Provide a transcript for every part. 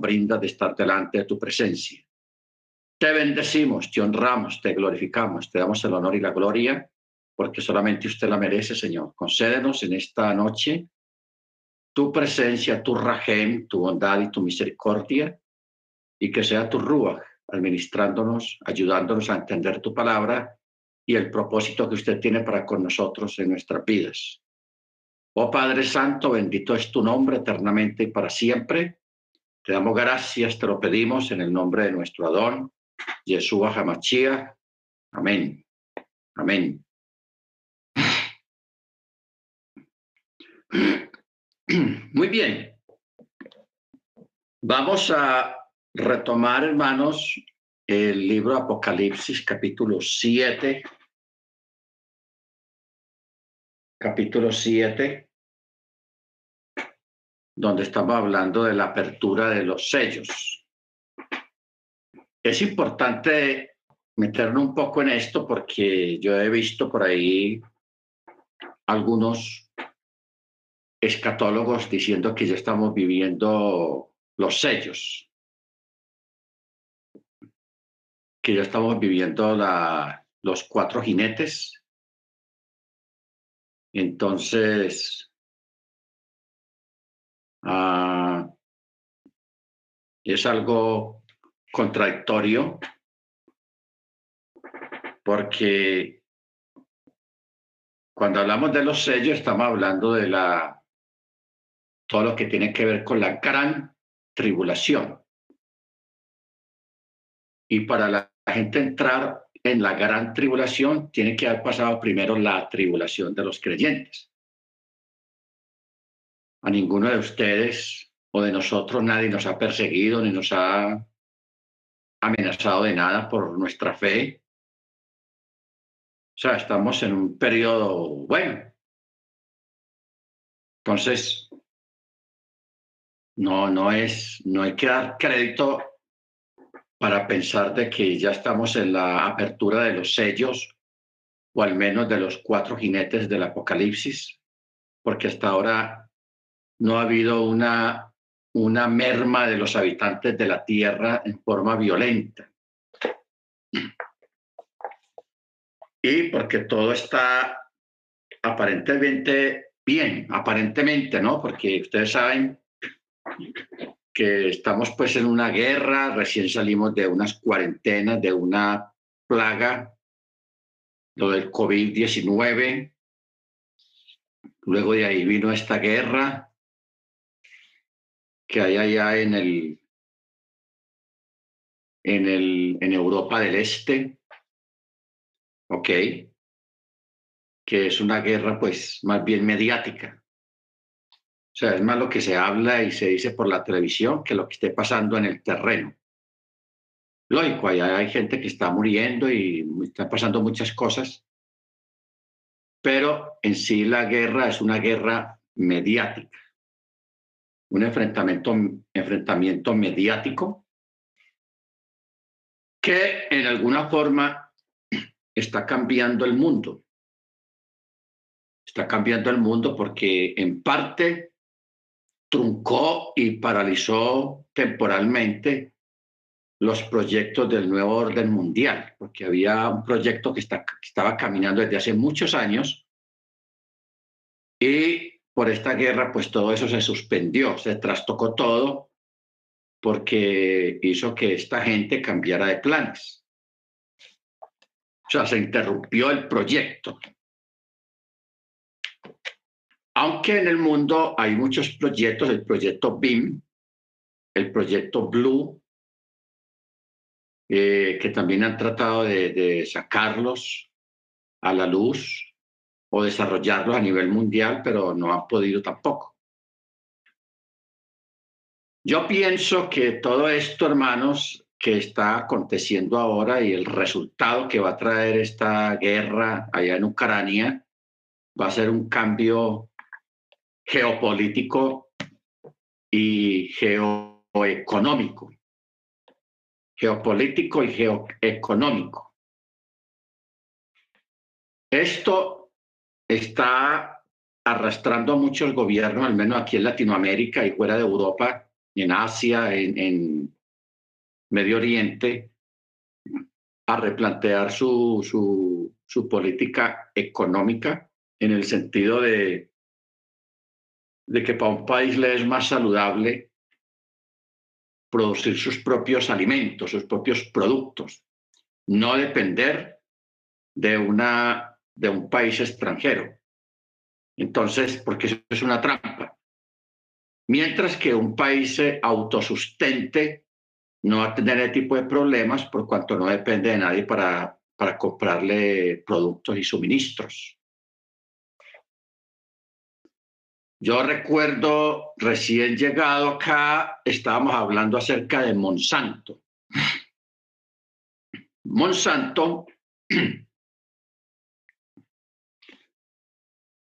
brinda de estar delante de tu presencia. Te bendecimos, te honramos, te glorificamos, te damos el honor y la gloria, porque solamente usted la merece, Señor. Concédenos en esta noche tu presencia, tu rajem, tu bondad y tu misericordia, y que sea tu ruach administrándonos, ayudándonos a entender tu palabra y el propósito que usted tiene para con nosotros en nuestras vidas. Oh Padre Santo, bendito es tu nombre eternamente y para siempre. Te damos gracias, te lo pedimos en el nombre de nuestro Adón, Yeshua Hamachia. Amén. Amén. Muy bien. Vamos a retomar, hermanos, el libro Apocalipsis, capítulo 7. Capítulo 7, donde estamos hablando de la apertura de los sellos. Es importante meternos un poco en esto porque yo he visto por ahí algunos escatólogos diciendo que ya estamos viviendo los sellos. que ya estamos viviendo los cuatro jinetes. Entonces, ah, es algo contradictorio porque cuando hablamos de los sellos estamos hablando de la todo lo que tiene que ver con la gran tribulación. Y para la la gente entrar en la gran tribulación, tiene que haber pasado primero la tribulación de los creyentes. A ninguno de ustedes o de nosotros nadie nos ha perseguido ni nos ha amenazado de nada por nuestra fe. O sea, estamos en un periodo bueno. Entonces, no, no es, no hay que dar crédito para pensar de que ya estamos en la apertura de los sellos, o al menos de los cuatro jinetes del Apocalipsis, porque hasta ahora no ha habido una, una merma de los habitantes de la tierra en forma violenta. Y porque todo está aparentemente bien, aparentemente, ¿no? Porque ustedes saben que estamos pues en una guerra, recién salimos de unas cuarentenas, de una plaga, lo del COVID-19, luego de ahí vino esta guerra que hay allá en el en el en Europa del Este, ok, que es una guerra pues más bien mediática. O sea, es más lo que se habla y se dice por la televisión que lo que esté pasando en el terreno. Lógico, allá hay gente que está muriendo y están pasando muchas cosas, pero en sí la guerra es una guerra mediática, un enfrentamiento, enfrentamiento mediático que en alguna forma está cambiando el mundo. Está cambiando el mundo porque en parte truncó y paralizó temporalmente los proyectos del nuevo orden mundial, porque había un proyecto que, estaba caminando desde hace muchos años y por esta guerra pues todo eso se suspendió, se trastocó todo porque hizo que esta gente cambiara de planes. O sea, se interrumpió el proyecto. Aunque en el mundo hay muchos proyectos, el proyecto BIM, el proyecto Blue, eh, que también han tratado de, sacarlos a la luz o desarrollarlos a nivel mundial, pero no han podido tampoco. Yo pienso que todo esto, hermanos, que está aconteciendo ahora y el resultado que va a traer esta guerra allá en Ucrania va a ser un cambio geopolítico y geoeconómico. Geopolítico y geoeconómico. Esto está arrastrando a muchos gobiernos, al menos aquí en Latinoamérica y fuera de Europa, en Asia, en, Medio Oriente, a replantear su, política económica en el sentido de, de que para un país le es más saludable producir sus propios alimentos, sus propios productos, no depender de, una, de un país extranjero. Entonces, porque eso es una trampa. Mientras que un país se autosustente, no va a tener ese tipo de problemas por cuanto no depende de nadie para, para comprarle productos y suministros. Yo recuerdo recién llegado acá, estábamos hablando acerca de Monsanto. Monsanto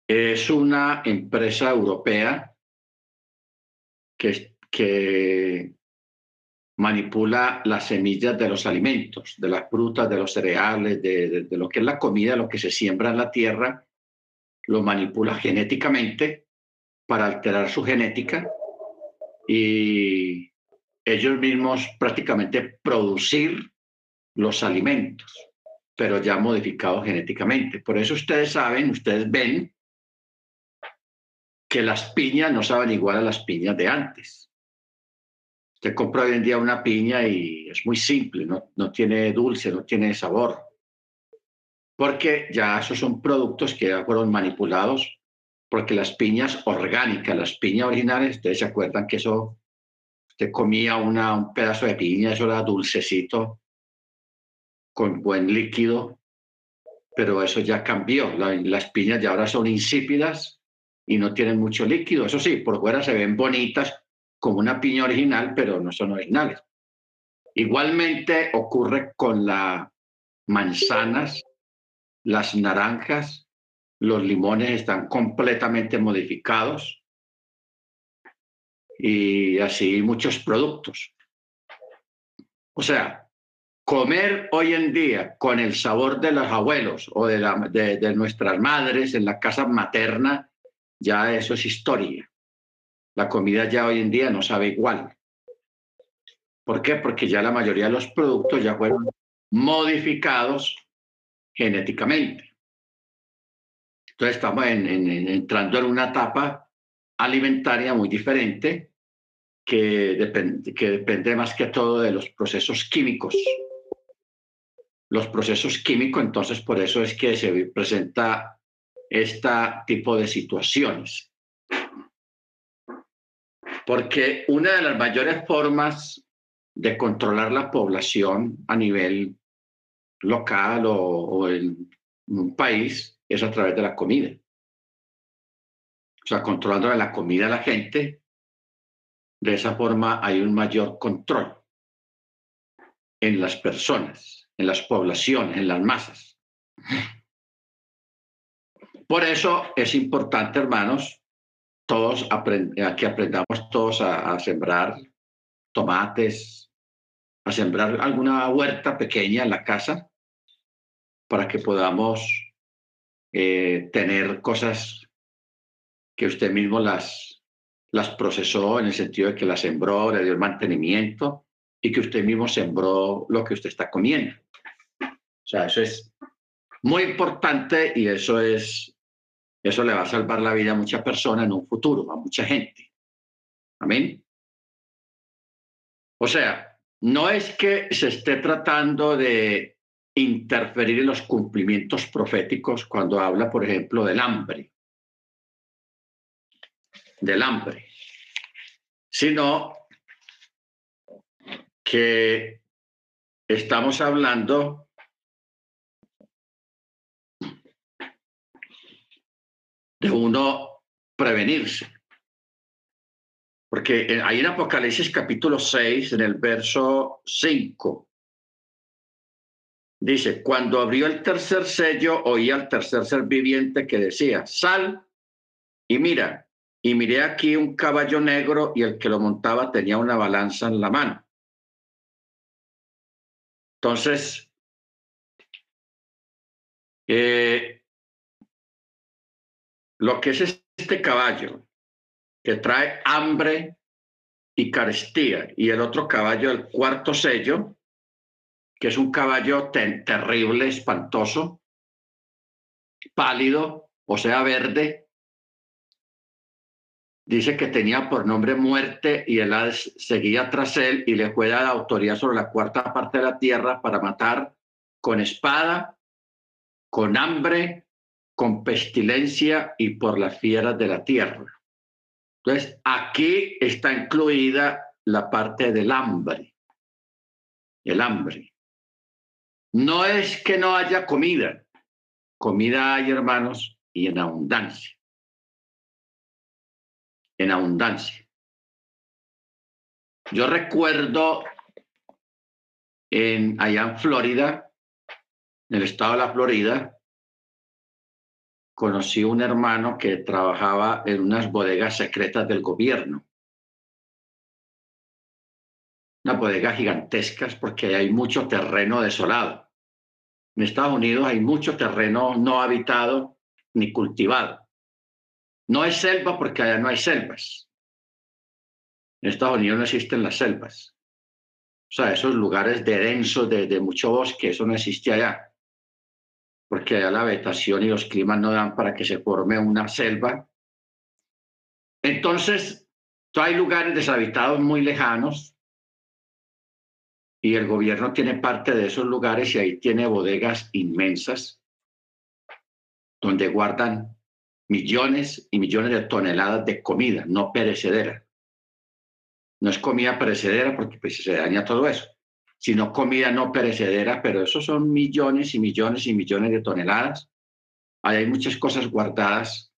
es una empresa europea que, manipula las semillas de los alimentos, de las frutas, de los cereales, de, lo que es la comida, lo que se siembra en la tierra, lo manipula genéticamente para alterar su genética y ellos mismos prácticamente producir los alimentos, pero ya modificados genéticamente. Por eso ustedes saben, ustedes ven que las piñas no saben igual a las piñas de antes. Usted compra hoy en día una piña y es muy simple, no, no tiene dulce, no tiene sabor, porque ya esos son productos que ya fueron manipulados, porque las piñas orgánicas, las piñas originales, ustedes se acuerdan que eso, usted comía una, un pedazo de piña, eso era dulcecito, con buen líquido, pero eso ya cambió. las piñas ya ahora son insípidas y no tienen mucho líquido. Eso sí, por fuera se ven bonitas como una piña original, pero no son originales. Igualmente ocurre con las manzanas, las naranjas, los limones están completamente modificados y así muchos productos. O sea, comer hoy en día con el sabor de los abuelos o de, de, nuestras madres en la casa materna, ya eso es historia. La comida ya hoy en día no sabe igual. ¿Por qué? Porque ya la mayoría de los productos ya fueron modificados genéticamente. Entonces estamos entrando en una etapa alimentaria muy diferente que que depende más que todo de los procesos químicos los procesos químicos, entonces por eso es que se presenta este tipo de situaciones. Porque una de las mayores formas de controlar la población a nivel local o, en un país es a través de la comida. O sea, controlando la comida a la gente, de esa forma hay un mayor control en las personas en las poblaciones, en las masas. Por eso es importante, hermanos, todos que aprendamos todos a, sembrar tomates, a sembrar alguna huerta pequeña en la casa para que podamos eh, tener cosas que usted mismo las, las procesó en el sentido de que las sembró, le dio el mantenimiento y que usted mismo sembró lo que usted está comiendo. O sea, eso es muy importante y eso es, eso le va a salvar la vida a muchas personas en un futuro, a mucha gente. Amén. O sea, no es que se esté tratando de interferir en los cumplimientos proféticos cuando habla, por ejemplo, del hambre, del hambre, sino que estamos hablando de uno prevenirse. Porque ahí en Apocalipsis capítulo 6, en el verso 5, dice, cuando abrió el tercer sello, oí al tercer ser viviente que decía, sal y mira, y miré aquí un caballo negro y el que lo montaba tenía una balanza en la mano. Entonces, eh, lo que es este caballo que trae hambre y carestía. Y el otro caballo, el cuarto sello, que es un caballo terrible, espantoso, pálido, o sea, verde. Dice que tenía por nombre muerte y él seguía tras él y le fue dada autoridad sobre la cuarta parte de la tierra para matar con espada, con hambre, con pestilencia y por las fieras de la tierra. Entonces, aquí está incluida la parte del hambre, el hambre. No es que no haya comida, comida hay, hermanos, y en abundancia. En abundancia. Yo recuerdo en, allá en Florida, en el estado de la Florida, conocí un hermano que trabajaba en unas bodegas secretas del gobierno. Unas bodegas gigantescas porque hay mucho terreno desolado. En Estados Unidos hay mucho terreno no habitado ni cultivado. No hay selva porque allá no hay selvas. En Estados Unidos no existen las selvas. O sea, esos lugares de denso, de, de mucho bosque, eso no existe allá porque allá la vegetación y los climas no dan para que se forme una selva. Entonces, hay lugares deshabitados muy lejanos y el gobierno tiene parte de esos lugares y ahí tiene bodegas inmensas donde guardan millones y millones de toneladas de comida no perecedera. No es comida perecedera porque pues, se daña todo eso sino comida no perecedera, pero esos son millones y millones y millones de toneladas. Hay muchas cosas guardadas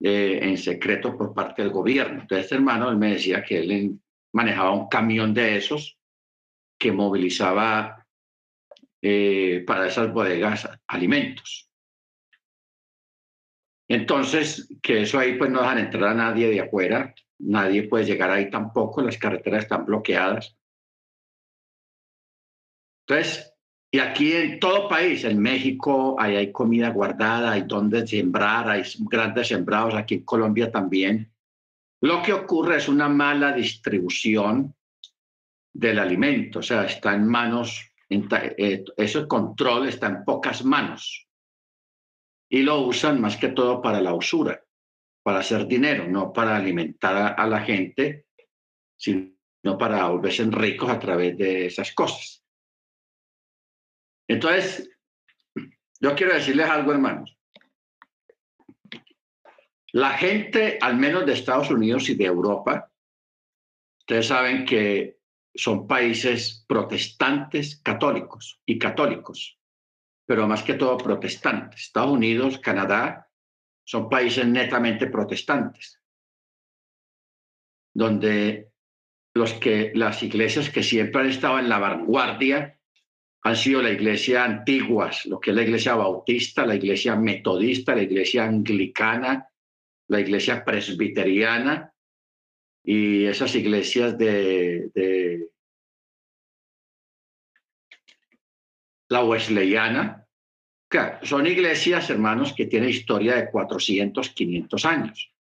eh, en secreto por parte del gobierno. Entonces, este hermano, él me decía que él manejaba un camión de esos que movilizaba eh, para esas bodegas alimentos. Entonces, que eso ahí pues no dejan entrar a nadie de afuera, nadie puede llegar ahí tampoco, las carreteras están bloqueadas. Entonces, y aquí en todo país, en México, ahí hay comida guardada, hay donde sembrar, hay grandes sembrados, aquí en Colombia también. Lo que ocurre es una mala distribución del alimento, o sea, está en manos, eh, ese control está en pocas manos. Y lo usan más que todo para la usura, para hacer dinero, no para alimentar a, a la gente, sino para volverse ricos a través de esas cosas. Entonces, yo quiero decirles algo, hermanos. La gente, al menos de Estados Unidos y de Europa, ustedes saben que son países protestantes católicos y católicos, pero más que todo protestantes. Estados Unidos, Canadá, son países netamente protestantes, donde las iglesias que siempre han estado en la vanguardia han sido la iglesia antiguas, lo que es la iglesia bautista, la iglesia metodista, la iglesia anglicana, la iglesia presbiteriana y esas iglesias de, la wesleyana. son iglesias, hermanos, que tienen historia de 400, 500 años,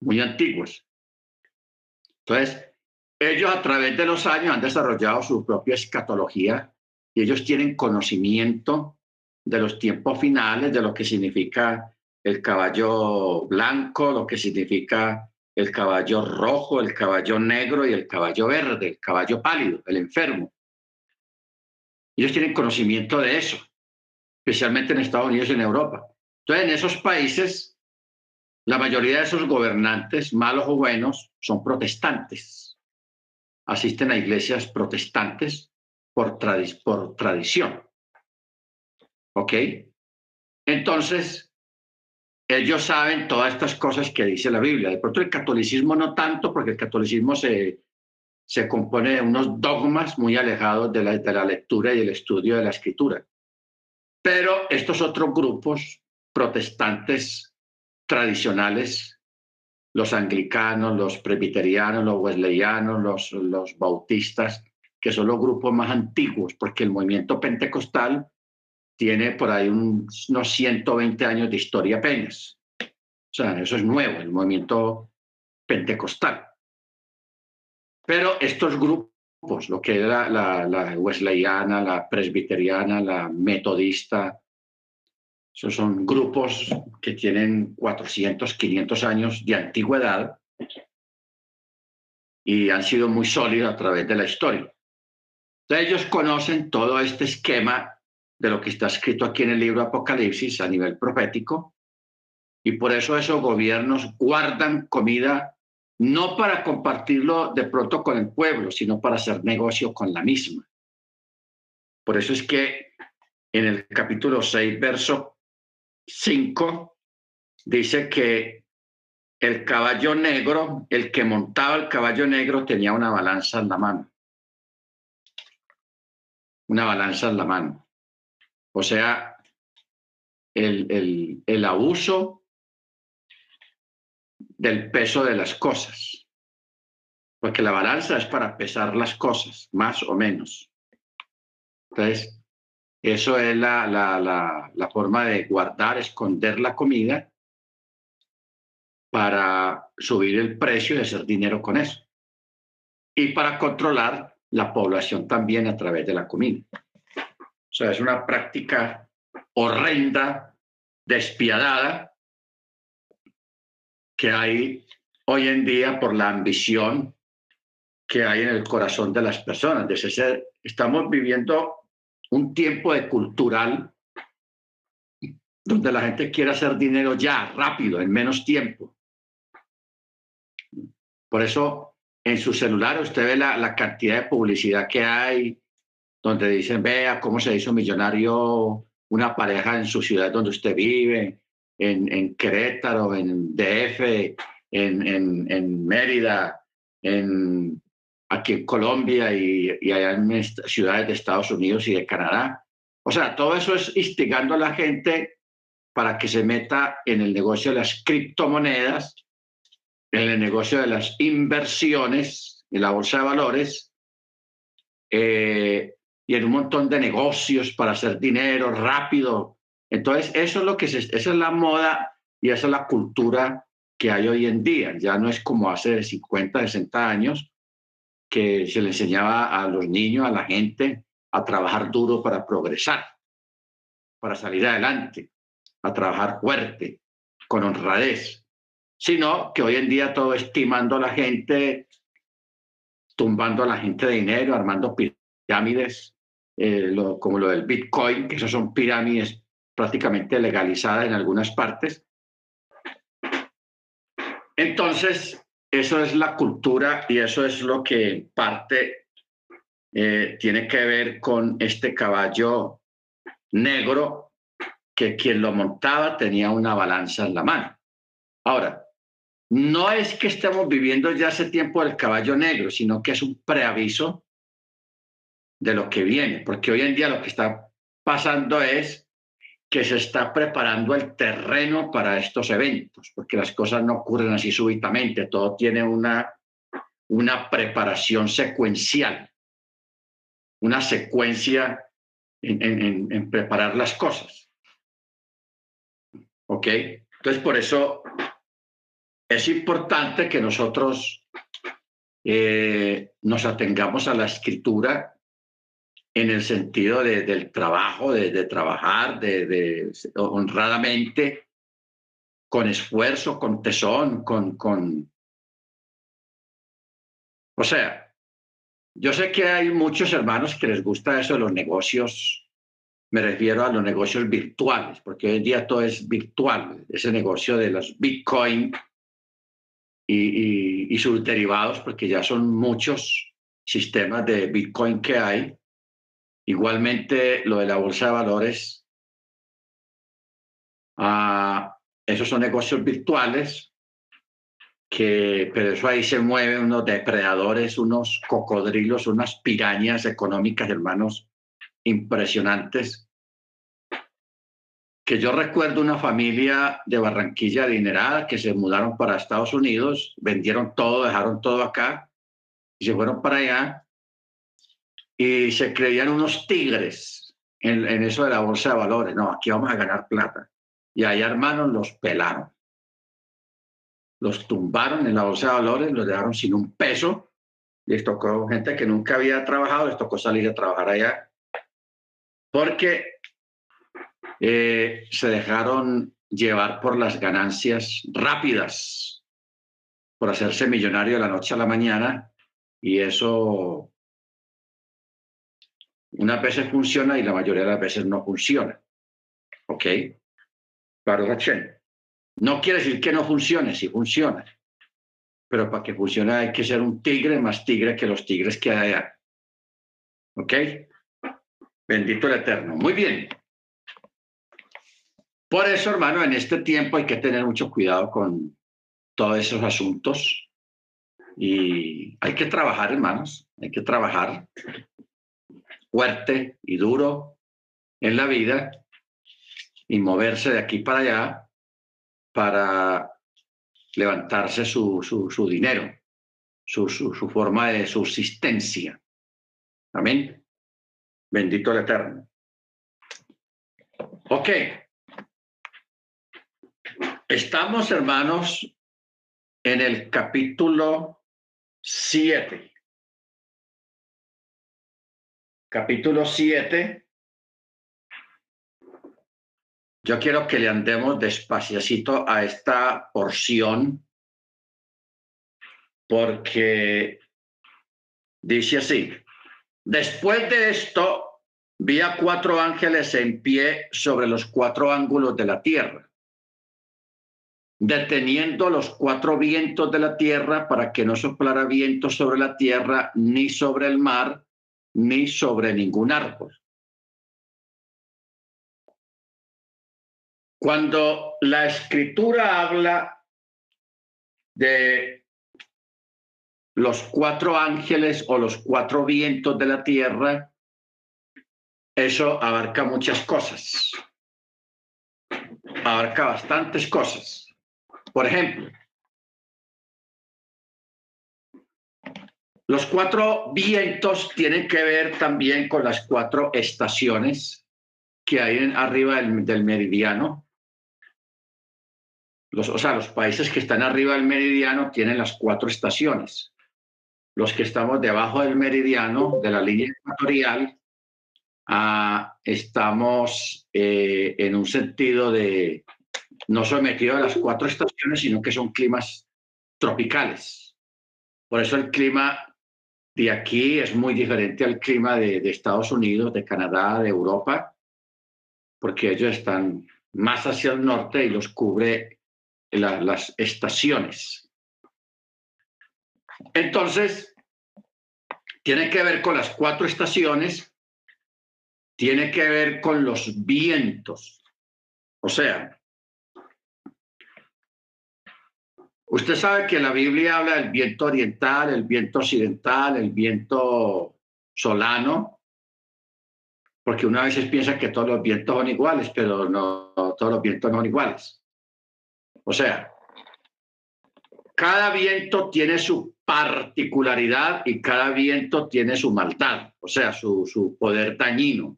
muy antiguas. Entonces, ellos a través de los años han desarrollado su propia escatología y ellos tienen conocimiento de los tiempos finales, de lo que significa el caballo blanco, lo que significa el caballo rojo, el caballo negro y el caballo verde, el caballo pálido, el enfermo. Ellos tienen conocimiento de eso, especialmente en Estados Unidos y en Europa. Entonces, en esos países, la mayoría de esos gobernantes, malos o buenos, son protestantes. Asisten a iglesias protestantes por, por tradición. ¿Ok? Entonces, ellos saben todas estas cosas que dice la Biblia. De pronto el catolicismo no tanto, porque el catolicismo se, se compone de unos dogmas muy alejados de la, de la lectura y el estudio de la escritura. Pero estos otros grupos protestantes tradicionales, los anglicanos, los presbiterianos, los wesleyanos, los, los bautistas, que son los grupos más antiguos, porque el movimiento pentecostal tiene por ahí unos 120 años de historia apenas. O sea, eso es nuevo, el movimiento pentecostal. Pero estos grupos, lo que era la, wesleyana, la presbiteriana, la metodista, esos son grupos que tienen 400, 500 años de antigüedad y han sido muy sólidos a través de la historia. Entonces ellos conocen todo este esquema de lo que está escrito aquí en el libro Apocalipsis a nivel profético y por eso esos gobiernos guardan comida no para compartirlo de pronto con el pueblo, sino para hacer negocio con la misma. Por eso es que en el capítulo 6, verso 5 dice que el caballo negro, el que montaba el caballo negro tenía una balanza en la mano. Una balanza en la mano. O sea, el, el, el abuso del peso de las cosas. Porque la balanza es para pesar las cosas, más o menos. Entonces, eso es la, la, la, forma de guardar, esconder la comida para subir el precio y hacer dinero con eso. Y para controlar la población también a través de la comida. O sea, es una práctica horrenda, despiadada, que hay hoy en día por la ambición que hay en el corazón de las personas. estamos viviendo un tiempo de cultural donde la gente quiere hacer dinero ya, rápido, en menos tiempo. Por eso en su celular usted ve la, cantidad de publicidad que hay, donde dicen, vea cómo se hizo millonario una pareja en su ciudad donde usted vive, en, en Querétaro, en DF, en, en, en Mérida, en aquí en Colombia y, allá en ciudades de Estados Unidos y de Canadá. O sea, todo eso es instigando a la gente para que se meta en el negocio de las criptomonedas, en el negocio de las inversiones, en la bolsa de valores, eh, y en un montón de negocios para hacer dinero rápido. Entonces, eso es lo que esa es la moda y esa es la cultura que hay hoy en día. Ya no es como hace 50, 60 años, que se le enseñaba a los niños, a la gente, a trabajar duro para progresar, para salir adelante, a trabajar fuerte, con honradez, sino que hoy en día todo estimando a la gente, tumbando a la gente de dinero, armando pirámides, eh, como lo del Bitcoin, que eso son pirámides prácticamente legalizadas en algunas partes. Entonces, eso es la cultura y eso es lo que parte eh, tiene que ver con este caballo negro que quien lo montaba tenía una balanza en la mano. Ahora, no es que estemos viviendo ya ese tiempo del caballo negro, sino que es un preaviso de lo que viene, porque hoy en día lo que está pasando es que se está preparando el terreno para estos eventos, porque las cosas no ocurren así súbitamente, todo tiene una, una preparación secuencial, una secuencia en, en, preparar las cosas. ¿Ok? Entonces, por eso es importante que nosotros eh, nos atengamos a la escritura en el sentido del trabajo, de, trabajar de, honradamente, con esfuerzo, con tesón, con, con... O sea, yo sé que hay muchos hermanos que les gusta eso de los negocios, me refiero a los negocios virtuales, porque hoy en día todo es virtual, ese negocio de los Bitcoin y, y sus derivados, porque ya son muchos sistemas de Bitcoin que hay Igualmente, lo de la bolsa de valores, ah, esos son negocios virtuales, que, pero eso ahí se mueven unos depredadores, unos cocodrilos, unas pirañas económicas, hermanos, impresionantes. Que yo recuerdo una familia de Barranquilla adinerada que se mudaron para Estados Unidos, vendieron todo, dejaron todo acá y se fueron para allá y se creían unos tigres en, eso de la bolsa de valores. No, aquí vamos a ganar plata. Y ahí, hermanos, los pelaron. Los tumbaron en la bolsa de valores, los dejaron sin un peso les tocó gente que nunca había trabajado, les tocó salir a trabajar allá, porque eh, se dejaron llevar por las ganancias rápidas, por hacerse millonario de la noche a la mañana, y eso unas veces funciona y la mayoría de las veces no funciona. ¿Ok? Claro, No quiere decir que no funcione, sí funciona. Pero para que funcione hay que ser un tigre más tigre que los tigres que hay. ¿Ok? Bendito el Eterno. Muy bien. Por eso, hermano, en este tiempo hay que tener mucho cuidado con todos esos asuntos y hay que trabajar, hermanos, hay que trabajar fuerte y duro en la vida y moverse de aquí para allá para levantarse su, su, dinero, su, su, su forma de subsistencia. Amén. Bendito el Eterno. Ok. Estamos, hermanos, en el capítulo 7. Capítulo 7. Yo quiero que le andemos despaciacito a esta porción porque dice así, después de esto vi a cuatro ángeles en pie sobre los cuatro ángulos de la tierra deteniendo los cuatro vientos de la tierra para que no soplara viento sobre la tierra, ni sobre el mar, ni sobre ningún árbol. Cuando la escritura habla de los cuatro ángeles o los cuatro vientos de la tierra, eso abarca muchas cosas. Abarca bastantes cosas. Por ejemplo, los cuatro vientos tienen que ver también con las cuatro estaciones que hay en, arriba del, meridiano. Los, o sea, los países que están arriba del meridiano tienen las cuatro estaciones. Los que estamos debajo del meridiano, de la línea ecuatorial, ah, estamos eh, en un sentido de, no sometido a las cuatro estaciones, sino que son climas tropicales. Por eso el clima de aquí es muy diferente al clima de, Estados Unidos, de Canadá, de Europa, porque ellos están más hacia el norte y los cubre las estaciones. Entonces, tiene que ver con las cuatro estaciones, tiene que ver con los vientos. O sea, Usted sabe que la Biblia habla del viento oriental, el viento occidental, el viento solano, porque una vez piensa que todos los vientos son iguales, pero no todos los vientos no son iguales. O sea, cada viento tiene su particularidad y cada viento tiene su maldad, o sea, su, su poder dañino.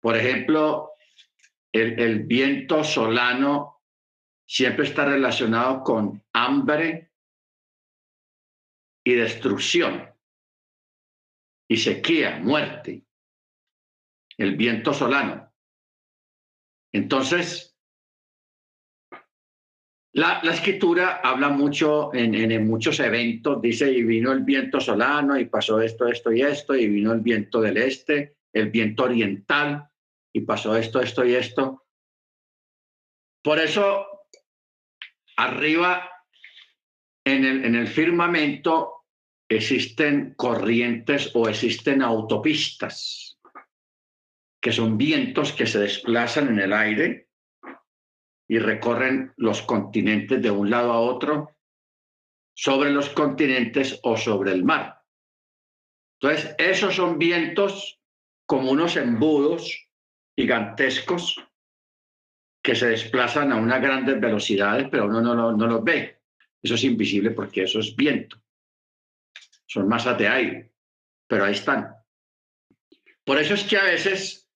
Por ejemplo, el, el viento solano siempre está relacionado con hambre y destrucción y sequía, muerte, el viento solano. Entonces, la, escritura habla mucho en, en, muchos eventos, dice, y vino el viento solano y pasó esto, esto y esto, y vino el viento del este, el viento oriental, y pasó esto, esto y esto. Por eso Arriba, en el, en el firmamento, existen corrientes o existen autopistas, que son vientos que se desplazan en el aire y recorren los continentes de un lado a otro, sobre los continentes o sobre el mar. Entonces, esos son vientos como unos embudos gigantescos que se desplazan a unas grandes velocidades, pero uno no, no, los ve. Eso es invisible porque eso es viento. Son masas de aire, pero ahí están. Por eso es que a veces,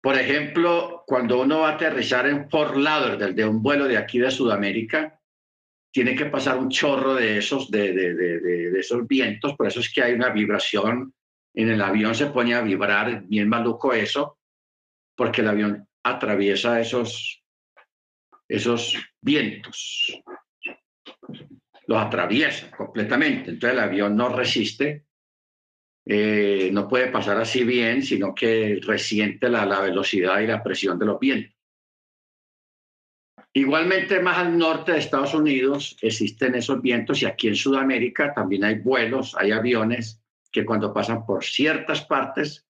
por ejemplo, cuando uno va a aterrizar en Fort Lauderdale de un vuelo de aquí de Sudamérica, tiene que pasar un chorro de esos, de, de, esos vientos, por eso es que hay una vibración, en el avión se pone a vibrar, bien maluco eso, porque el avión atraviesa esos, esos vientos, los atraviesa completamente, entonces el avión no resiste, eh, no puede pasar así bien, sino que resiente la, la velocidad y la presión de los vientos. Igualmente, más al norte de Estados Unidos existen esos vientos y aquí en Sudamérica también hay vuelos, hay aviones que cuando pasan por ciertas partes,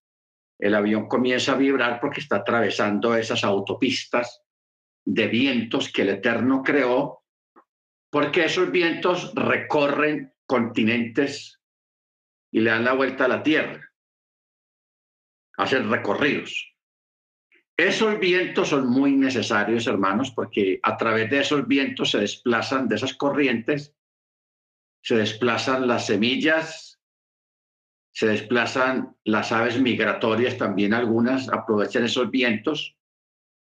el avión comienza a vibrar porque está atravesando esas autopistas de vientos que el Eterno creó, porque esos vientos recorren continentes y le dan la vuelta a la Tierra, hacen recorridos. Esos vientos son muy necesarios, hermanos, porque a través de esos vientos se desplazan, de esas corrientes, se desplazan las semillas, se desplazan las aves migratorias, también algunas aprovechan esos vientos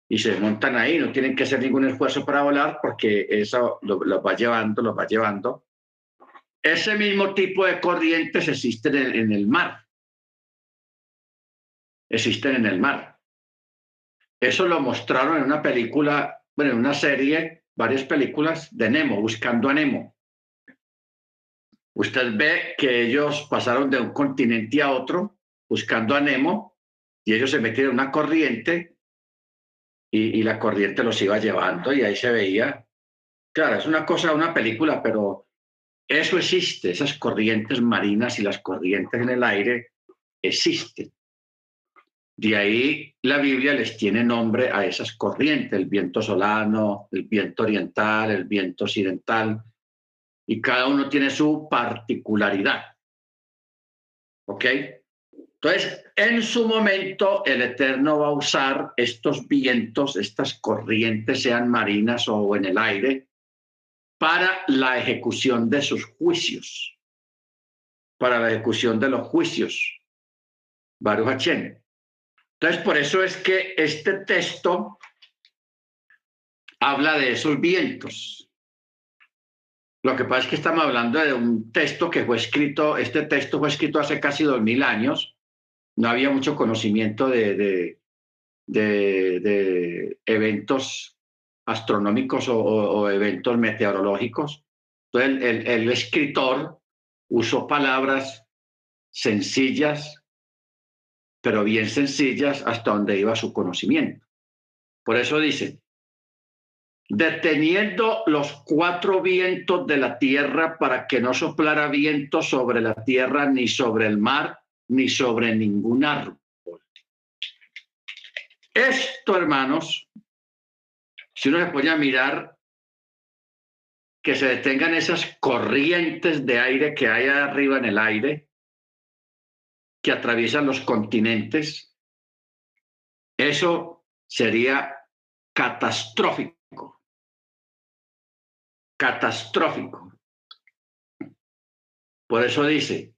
y se montan ahí, no tienen que hacer ningún esfuerzo para volar porque eso los lo va llevando, los va llevando. Ese mismo tipo de corrientes existen en, en el mar. Existen en el mar. Eso lo mostraron en una película, bueno, en una serie, varias películas de Nemo, buscando a Nemo. Usted ve que ellos pasaron de un continente a otro buscando a Nemo y ellos se metieron en una corriente y, y la corriente los iba llevando y ahí se veía. Claro, es una cosa, una película, pero eso existe, esas corrientes marinas y las corrientes en el aire existen. De ahí la Biblia les tiene nombre a esas corrientes, el viento solano, el viento oriental, el viento occidental, y cada uno tiene su particularidad. ¿Ok? Entonces, en su momento, el Eterno va a usar estos vientos, estas corrientes, sean marinas o en el aire, para la ejecución de sus juicios, para la ejecución de los juicios. Baruch Hachem. Entonces, por eso es que este texto habla de esos vientos. Lo que pasa es que estamos hablando de un texto que fue escrito, este texto fue escrito hace casi dos mil años, no había mucho conocimiento de, eventos astronómicos o, eventos meteorológicos. Entonces, el escritor usó palabras sencillas, pero bien sencillas hasta donde iba su conocimiento. Por eso dice, deteniendo los cuatro vientos de la tierra para que no soplara viento sobre la tierra, ni sobre el mar, ni sobre ningún árbol. Esto, hermanos, si uno se pone a mirar que se detengan esas corrientes de aire que hay arriba en el aire, que atraviesan los continentes, eso sería catastrófico. Catastrófico. Por eso dice,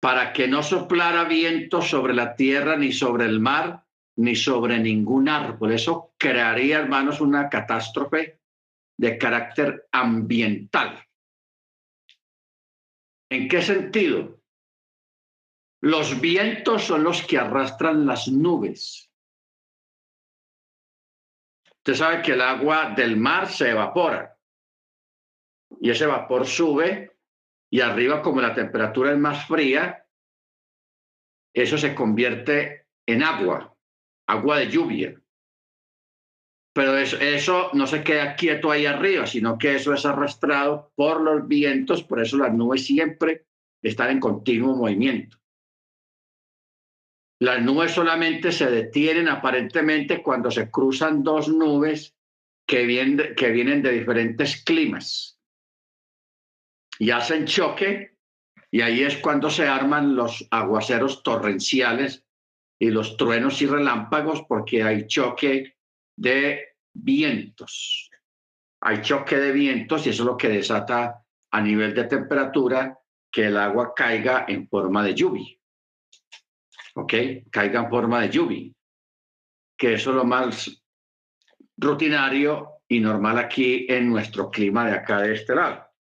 para que no soplara viento sobre la tierra, ni sobre el mar, ni sobre ningún árbol. Eso crearía, hermanos, una catástrofe de carácter ambiental. ¿En qué sentido? Los vientos son los que arrastran las nubes. Usted sabe que el agua del mar se evapora y ese vapor sube y arriba como la temperatura es más fría, eso se convierte en agua, agua de lluvia. Pero eso, no se queda quieto ahí arriba, sino que eso es arrastrado por los vientos, por eso las nubes siempre están en continuo movimiento. Las nubes solamente se detienen aparentemente cuando se cruzan dos nubes que vienen, que vienen de diferentes climas y hacen choque y ahí es cuando se arman los aguaceros torrenciales y los truenos y relámpagos porque hay choque de vientos. Hay choque de vientos y eso es lo que desata a nivel de temperatura que el agua caiga en forma de lluvia. ¿ok? Caiga en forma de lluvia, que eso es lo más rutinario y normal aquí en nuestro clima de acá de este lado.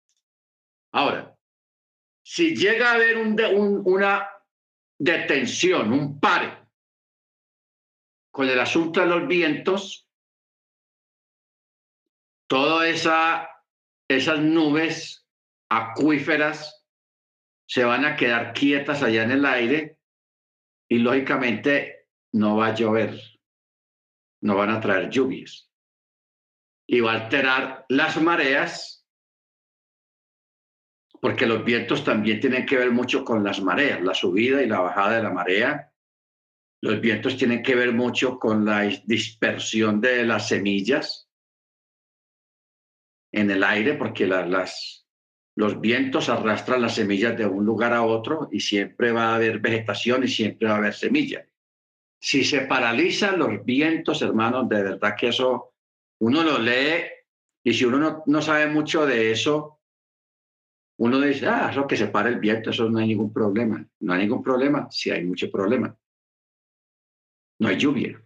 Ahora, si llega a haber un, una detención, un pare con el asunto de los vientos, todas esa, esas nubes acuíferas se van a quedar quietas allá en el aire y lógicamente no va a llover, no van a traer lluvias. Y va a alterar las mareas porque los vientos también tienen que ver mucho con las mareas, la subida y la bajada de la marea. Los vientos tienen que ver mucho con la dispersión de las semillas en el aire, porque las, los vientos arrastran las semillas de un lugar a otro y siempre va a haber vegetación y siempre va a haber semilla. Si se paralizan los vientos, hermanos, de verdad que eso uno lo lee y si uno no, no sabe mucho de eso, uno dice, ah, eso que se para el viento, eso no hay ningún problema. No hay ningún problema, sí hay mucho problema. No hay lluvia.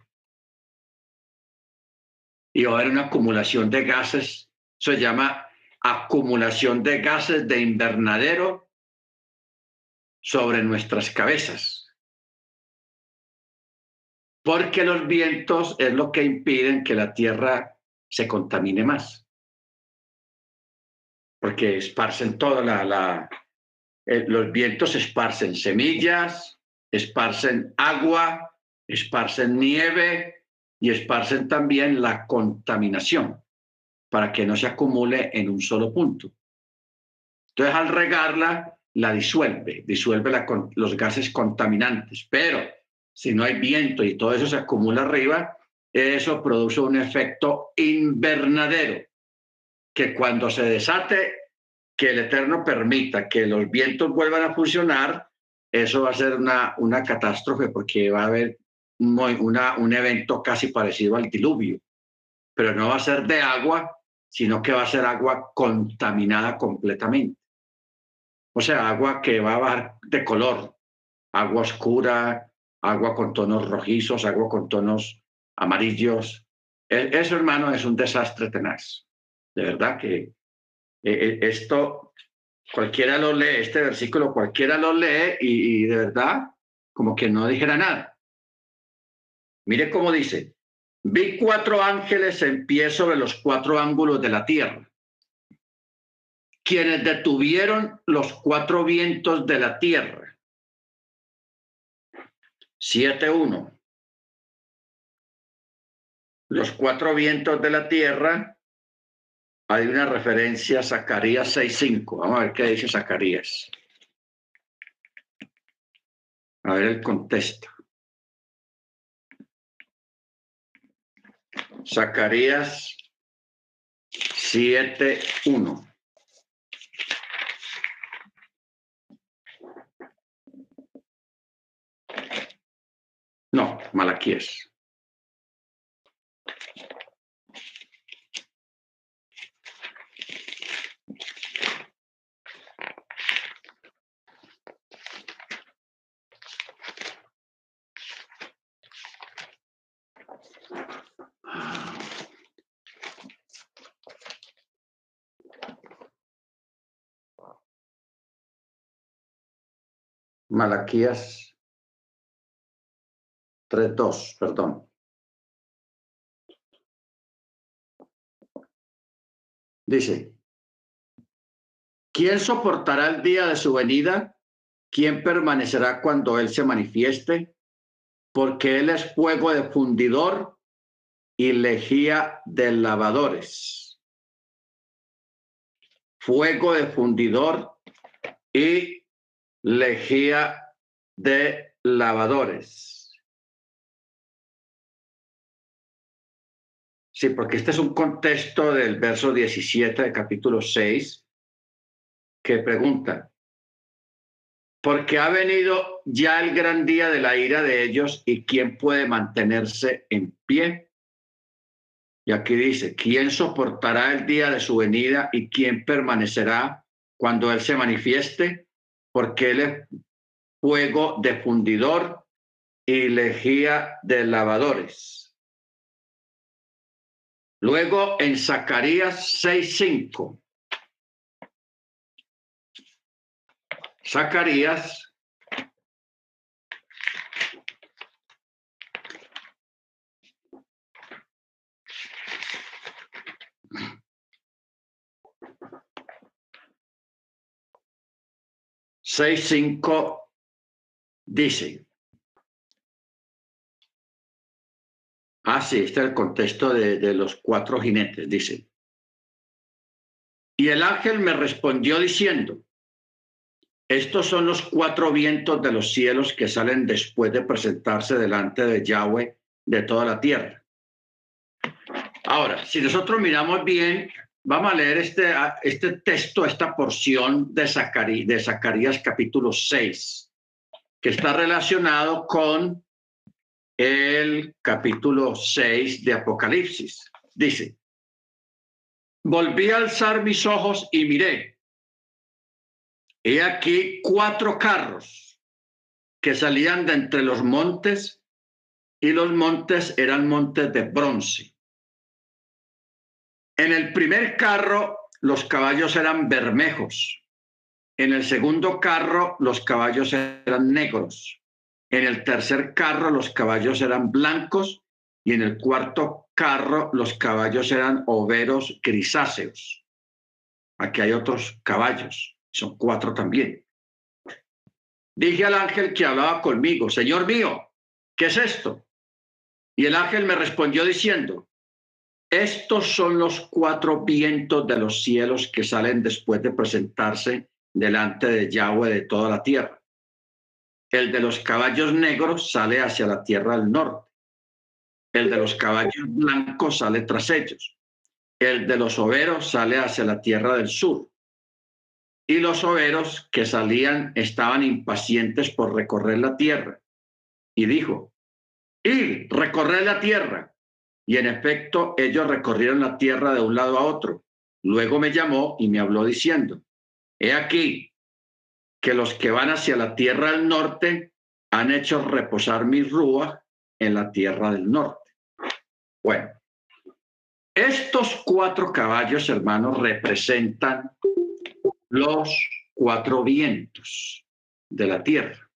Y va a haber una acumulación de gases, se llama acumulación de gases de invernadero sobre nuestras cabezas. Porque los vientos es lo que impiden que la Tierra se contamine más. Porque esparcen toda la... la eh, los vientos esparcen semillas, esparcen agua, esparcen nieve y esparcen también la contaminación para que no se acumule en un solo punto. Entonces, al regarla, la disuelve, disuelve los gases contaminantes, pero si no hay viento y todo eso se acumula arriba, eso produce un efecto invernadero, que cuando se desate, que el Eterno permita que los vientos vuelvan a funcionar, eso va a ser una, una catástrofe porque va a haber una, un evento casi parecido al diluvio, pero no va a ser de agua, sino que va a ser agua contaminada completamente. O sea, agua que va a bajar de color, agua oscura, agua con tonos rojizos, agua con tonos amarillos. E, eso, hermano, es un desastre tenaz. De verdad que e, e, esto, cualquiera lo lee, este versículo cualquiera lo lee y, y de verdad, como que no dijera nada. Mire cómo dice, Vi cuatro ángeles en pie sobre los cuatro ángulos de la tierra, quienes detuvieron los cuatro vientos de la tierra. 7.1. Los cuatro vientos de la tierra, hay una referencia a Zacarías 6.5. Vamos a ver qué dice Zacarías. A ver el contexto. Zacarías 7.1. No, Malaquías. Malaquías 3.2, perdón. Dice, ¿quién soportará el día de su venida? ¿Quién permanecerá cuando Él se manifieste? Porque Él es fuego de fundidor y lejía de lavadores. Fuego de fundidor y lejía de lavadores. Sí, porque este es un contexto del verso 17 del capítulo 6 que pregunta, porque ha venido ya el gran día de la ira de ellos y quién puede mantenerse en pie. Y aquí dice, ¿quién soportará el día de su venida y quién permanecerá cuando Él se manifieste? Porque él es fuego de fundidor y lejía de lavadores. Luego en Zacarías 6.5. Zacarías seis cinco dice Ah, sí, este es el contexto de los cuatro jinetes, dice. Y el ángel me respondió diciendo, estos son los cuatro vientos de los cielos que salen después de presentarse delante de Yahweh de toda la tierra. Ahora, si nosotros miramos bien, vamos a leer este, este texto, esta porción de, Zacarías, de Zacarías capítulo 6, que está relacionado con el capítulo 6 de Apocalipsis. Dice, volví a alzar mis ojos y miré. He aquí cuatro carros que salían de entre los montes y los montes eran montes de bronce. En el primer carro los caballos eran bermejos. En el segundo carro los caballos eran negros. En el tercer carro los caballos eran blancos y en el cuarto carro los caballos eran overos grisáceos. Aquí hay otros caballos, son cuatro también. Dije al ángel que hablaba conmigo, Señor mío, ¿qué es esto? Y el ángel me respondió diciendo, estos son los cuatro vientos de los cielos que salen después de presentarse delante de Yahweh de toda la tierra. El de los caballos negros sale hacia la tierra del norte. El de los caballos blancos sale tras ellos. El de los overos sale hacia la tierra del sur. Y los overos que salían estaban impacientes por recorrer la tierra. Y dijo, y recorrer la tierra. Y en efecto, ellos recorrieron la tierra de un lado a otro. Luego me llamó y me habló diciendo, he aquí, que los que van hacia la tierra del norte han hecho reposar mi rúa en la tierra del norte. Bueno, estos cuatro caballos, hermanos, representan los cuatro vientos de la tierra.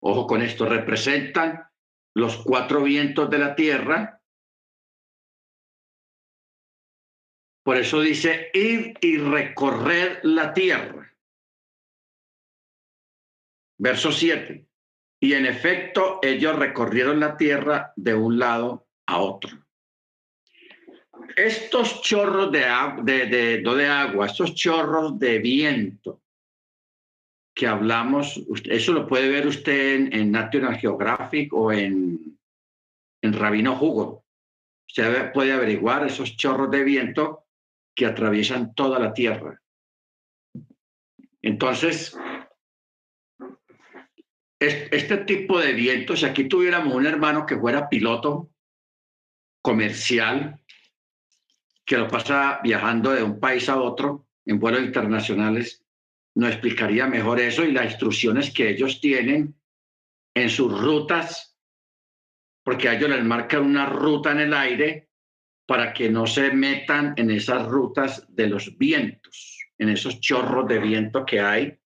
Ojo con esto, representan los cuatro vientos de la tierra. Por eso dice ir y recorrer la tierra. Verso 7. Y en efecto, ellos recorrieron la tierra de un lado a otro. Estos chorros de, de, de, de agua, estos chorros de viento que hablamos, eso lo puede ver usted en, en National Geographic o en, en Rabino Jugo. Usted puede averiguar esos chorros de viento que atraviesan toda la Tierra. Entonces, este tipo de viento, si aquí tuviéramos un hermano que fuera piloto comercial, que lo pasa viajando de un país a otro en vuelos internacionales, nos explicaría mejor eso y las instrucciones que ellos tienen en sus rutas, porque a ellos les marcan una ruta en el aire para que no se metan en esas rutas de los vientos, en esos chorros de viento que hay,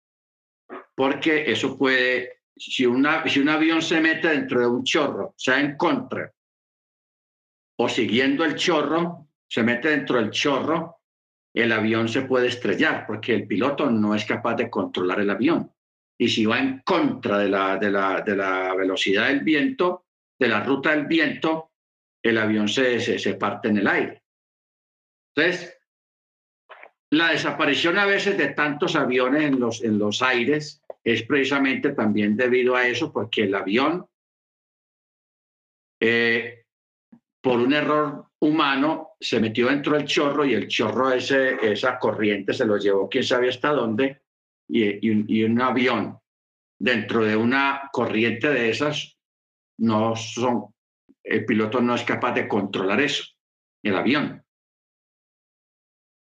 porque eso puede si, una, si un avión se mete dentro de un chorro, sea en contra o siguiendo el chorro, se mete dentro del chorro, el avión se puede estrellar porque el piloto no es capaz de controlar el avión. Y si va en contra de la, de la, de la velocidad del viento, de la ruta del viento, el avión se, se, se parte en el aire. Entonces, la desaparición a veces de tantos aviones en los, en los aires es precisamente también debido a eso, porque el avión, eh, por un error humano, se metió dentro del chorro y el chorro, ese, esa corriente se lo llevó quién sabe hasta dónde, y, un avión dentro de una corriente de esas, no son, el piloto no es capaz de controlar eso, el avión.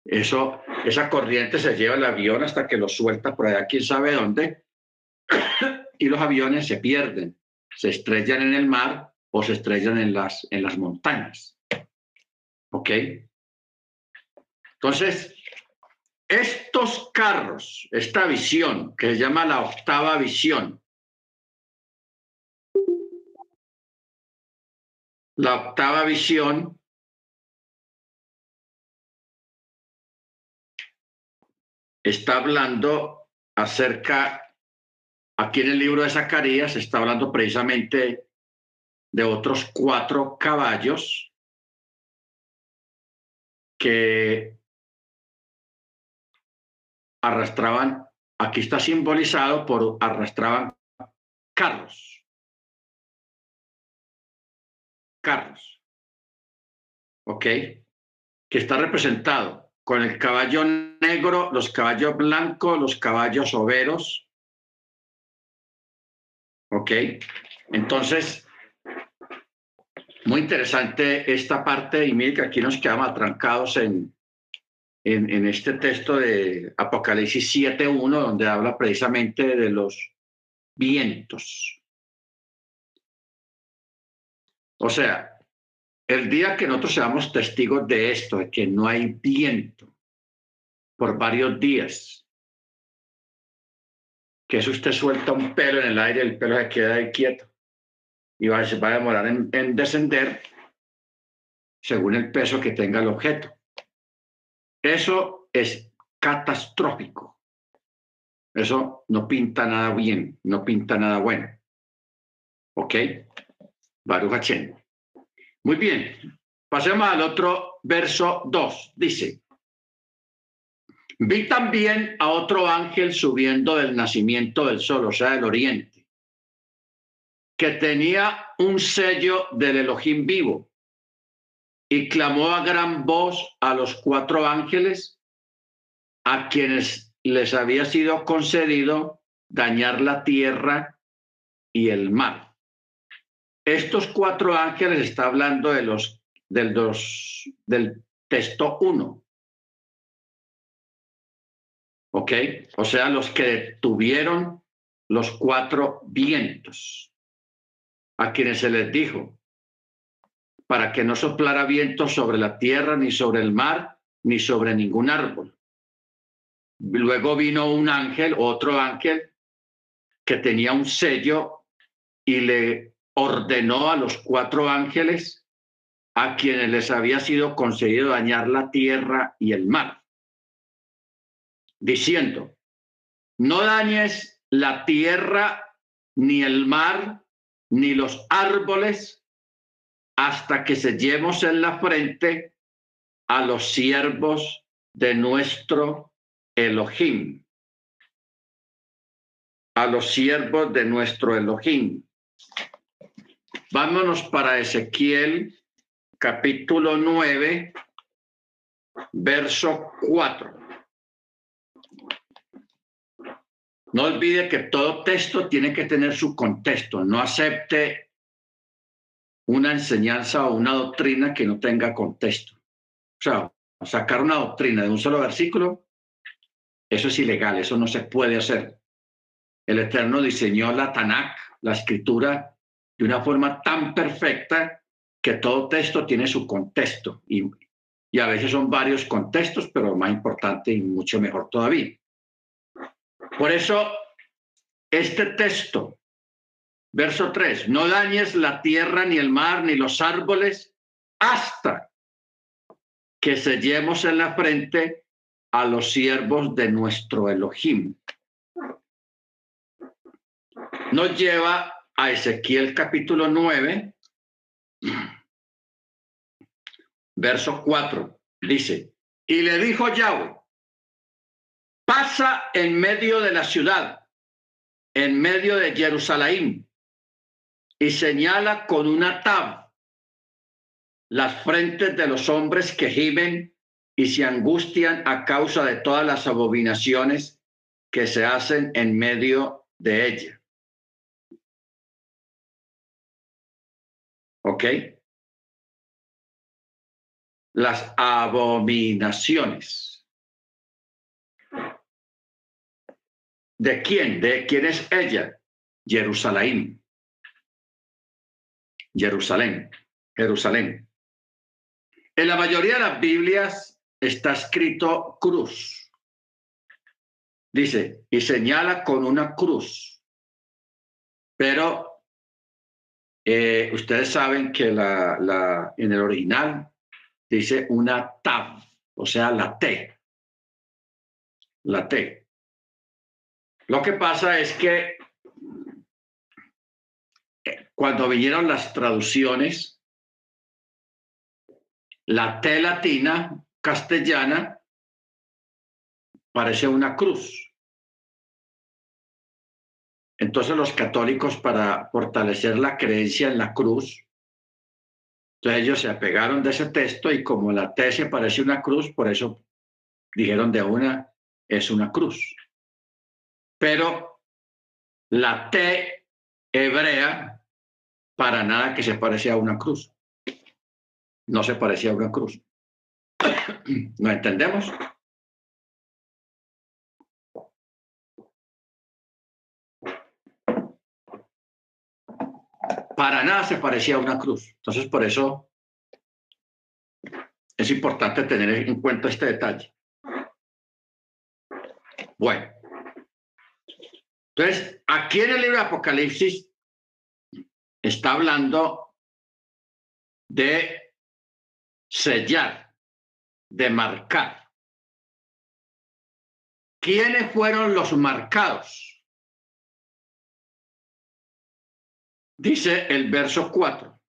Eso, esa corriente se lleva el avión hasta que lo suelta por allá, quién sabe dónde, y los aviones se pierden, se estrellan en el mar o se estrellan en las, en las montañas. ¿Ok? Entonces, estos carros, esta visión, que se llama la octava visión, la octava visión está hablando acerca, aquí en el libro de Zacarías, está hablando precisamente de otros cuatro caballos que arrastraban, aquí está simbolizado por arrastraban carros. Carros. ¿Ok? Que está representado con el caballo negro, los caballos blancos, los caballos overos. ¿Ok? Entonces, muy interesante esta parte y mire que aquí nos quedamos atrancados en, en, este texto de Apocalipsis 7.1, donde habla precisamente de los vientos. O sea, el día que nosotros seamos testigos de esto, de que no hay viento por varios días, que si usted suelta un pelo en el aire, el pelo se queda ahí quieto y va, va a demorar en descender según el peso que tenga el objeto. Eso es catastrófico. Eso no pinta nada bien, no pinta nada bueno. ¿Ok? Baruch Muy bien. Pasemos al otro verso 2. Dice, vi también a otro ángel subiendo del nacimiento del sol, o sea, del oriente, que tenía un sello del Elohim vivo y clamó a gran voz a los cuatro ángeles a quienes les había sido concedido dañar la tierra y el mar. Estos cuatro ángeles está hablando de los del dos del texto uno. ¿Ok? O sea, los que tuvieron los cuatro vientos, a quienes se les dijo, para que no soplara viento sobre la tierra, ni sobre el mar, ni sobre ningún árbol. Luego vino un ángel, otro ángel, que tenía un sello y le ordenó a los cuatro ángeles a quienes les había sido concedido dañar la tierra y el mar, diciendo, no dañes la tierra, ni el mar, ni los árboles, hasta que sellemos en la frente a los siervos de nuestro Elohim. A los siervos de nuestro Elohim. Vámonos para Ezequiel capítulo 9, verso 4. No olvide que todo texto tiene que tener su contexto. No acepte una enseñanza o una doctrina que no tenga contexto. O sea, sacar una doctrina de un solo versículo, eso es ilegal, eso no se puede hacer. El Eterno diseñó la Tanakh, la escritura, de una forma tan perfecta que todo texto tiene su contexto y, y a veces son varios contextos, pero más importante y mucho mejor todavía. Por eso, este texto Verso 3, no dañes la tierra, ni el mar, ni los árboles, hasta que sellemos en la frente a los siervos de nuestro Elohim. Nos lleva a Ezequiel capítulo 9, verso 4. Dice, y le dijo Yahweh, pasa en medio de la ciudad, en medio de Jerusalén, y señala con una tab las frentes de los hombres que gimen y se angustian a causa de todas las abominaciones que se hacen en medio de ella. ¿Ok? Las abominaciones. ¿De quién? ¿De quién es ella? Jerusalén. Jerusalén, Jerusalén. En la mayoría de las Biblias está escrito cruz. Dice, y señala con una cruz. Pero eh, ustedes saben que la, la, en el original dice una tab, o sea, la T. La T. Lo que pasa es que eh, cuando vinieron las traducciones, la T latina castellana parece una cruz. Entonces los católicos para fortalecer la creencia en la cruz, ellos se apegaron de ese texto y como la T se parece una cruz, por eso dijeron de una, es una cruz. Pero la T hebrea, para nada que se parece a una cruz no se parecía a una cruz. ¿No entendemos? Para nada se parecía a una cruz. Entonces, por eso es importante tener en cuenta este detalle. Bueno, entonces, aquí en el libro de Apocalipsis está hablando de sellar, de marcar. ¿Quiénes fueron los marcados? Dice el verso 4.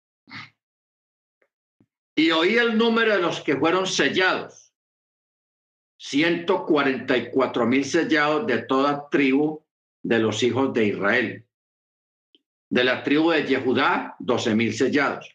Y oí el número de los que fueron sellados. 144 mil sellados de toda tribu de los hijos de Israel. De la tribu de Yehudá, 12 mil sellados.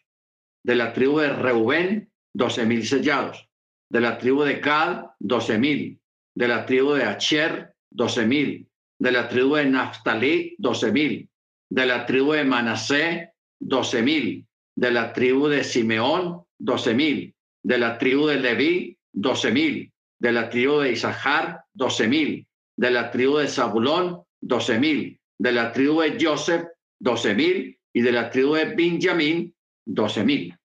De la tribu de Reubén, 12 mil sellados. De la tribu de Gad, 12 mil. De la tribu de Acher, 12 mil. De la tribu de Naftali, 12 mil. De la tribu de Manasé, 12 mil. De la tribu de Simeón, 12 mil. De la tribu de Leví, 12 mil. De la tribu de Isahar, 12 mil. De la tribu de Zabulón, 12 mil. De la tribu de Joseph, 12 mil. Y de la tribu de Benjamín, 12 mil.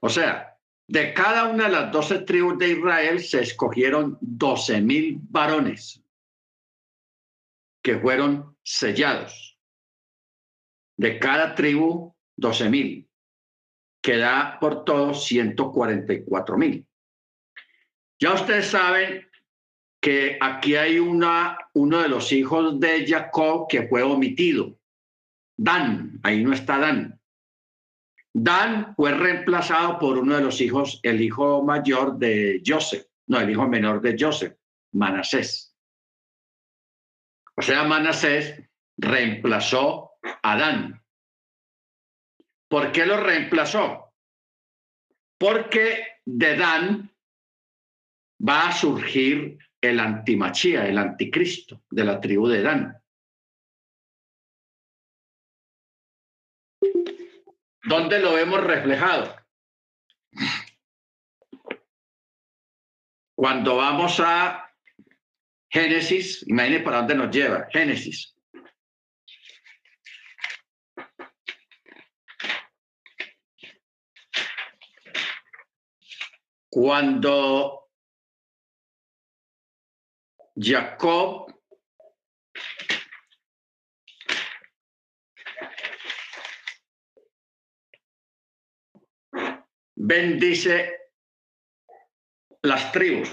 O sea, de cada una de las doce tribus de Israel se escogieron doce mil varones que fueron sellados. De cada tribu, doce mil, que da por todos 144 mil. Ya ustedes saben que aquí hay una, uno de los hijos de Jacob que fue omitido. Dan, ahí no está Dan. Dan fue reemplazado por uno de los hijos, el hijo mayor de Joseph, no, el hijo menor de Joseph, Manasés. O sea, Manasés reemplazó a Dan. ¿Por qué lo reemplazó? Porque de Dan va a surgir el antimachía, el anticristo de la tribu de Dan. ¿Dónde lo vemos reflejado? Cuando vamos a Génesis, imagínense para dónde nos lleva, Génesis. Cuando Jacob bendice las tribus.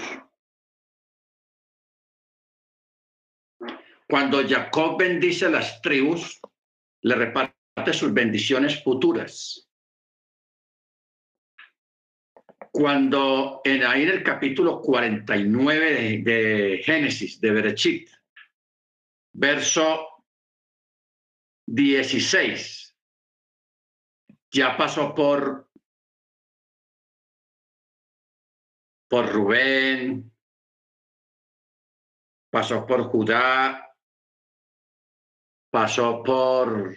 Cuando Jacob bendice las tribus, le reparte sus bendiciones futuras. Cuando en ahí en el capítulo 49 de, de Génesis, de Berechit, verso 16, ya pasó por por Rubén, pasó por Judá, pasó por...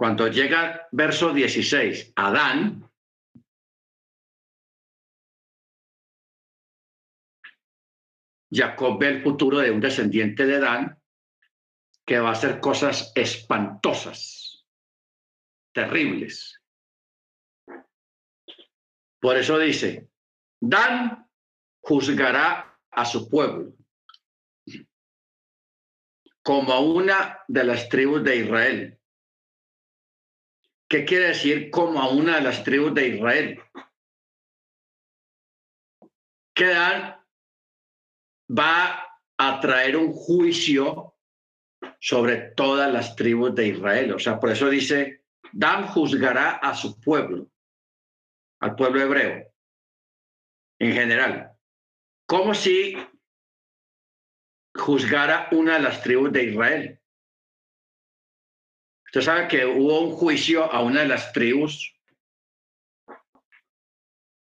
Cuando llega verso 16, Adán, Jacob ve el futuro de un descendiente de Adán que va a hacer cosas espantosas terribles. Por eso dice, Dan juzgará a su pueblo como a una de las tribus de Israel. ¿Qué quiere decir como a una de las tribus de Israel? Que Dan va a traer un juicio sobre todas las tribus de Israel. O sea, por eso dice, Dan juzgará a su pueblo, al pueblo hebreo, en general, como si juzgara una de las tribus de Israel. Usted sabe que hubo un juicio a una de las tribus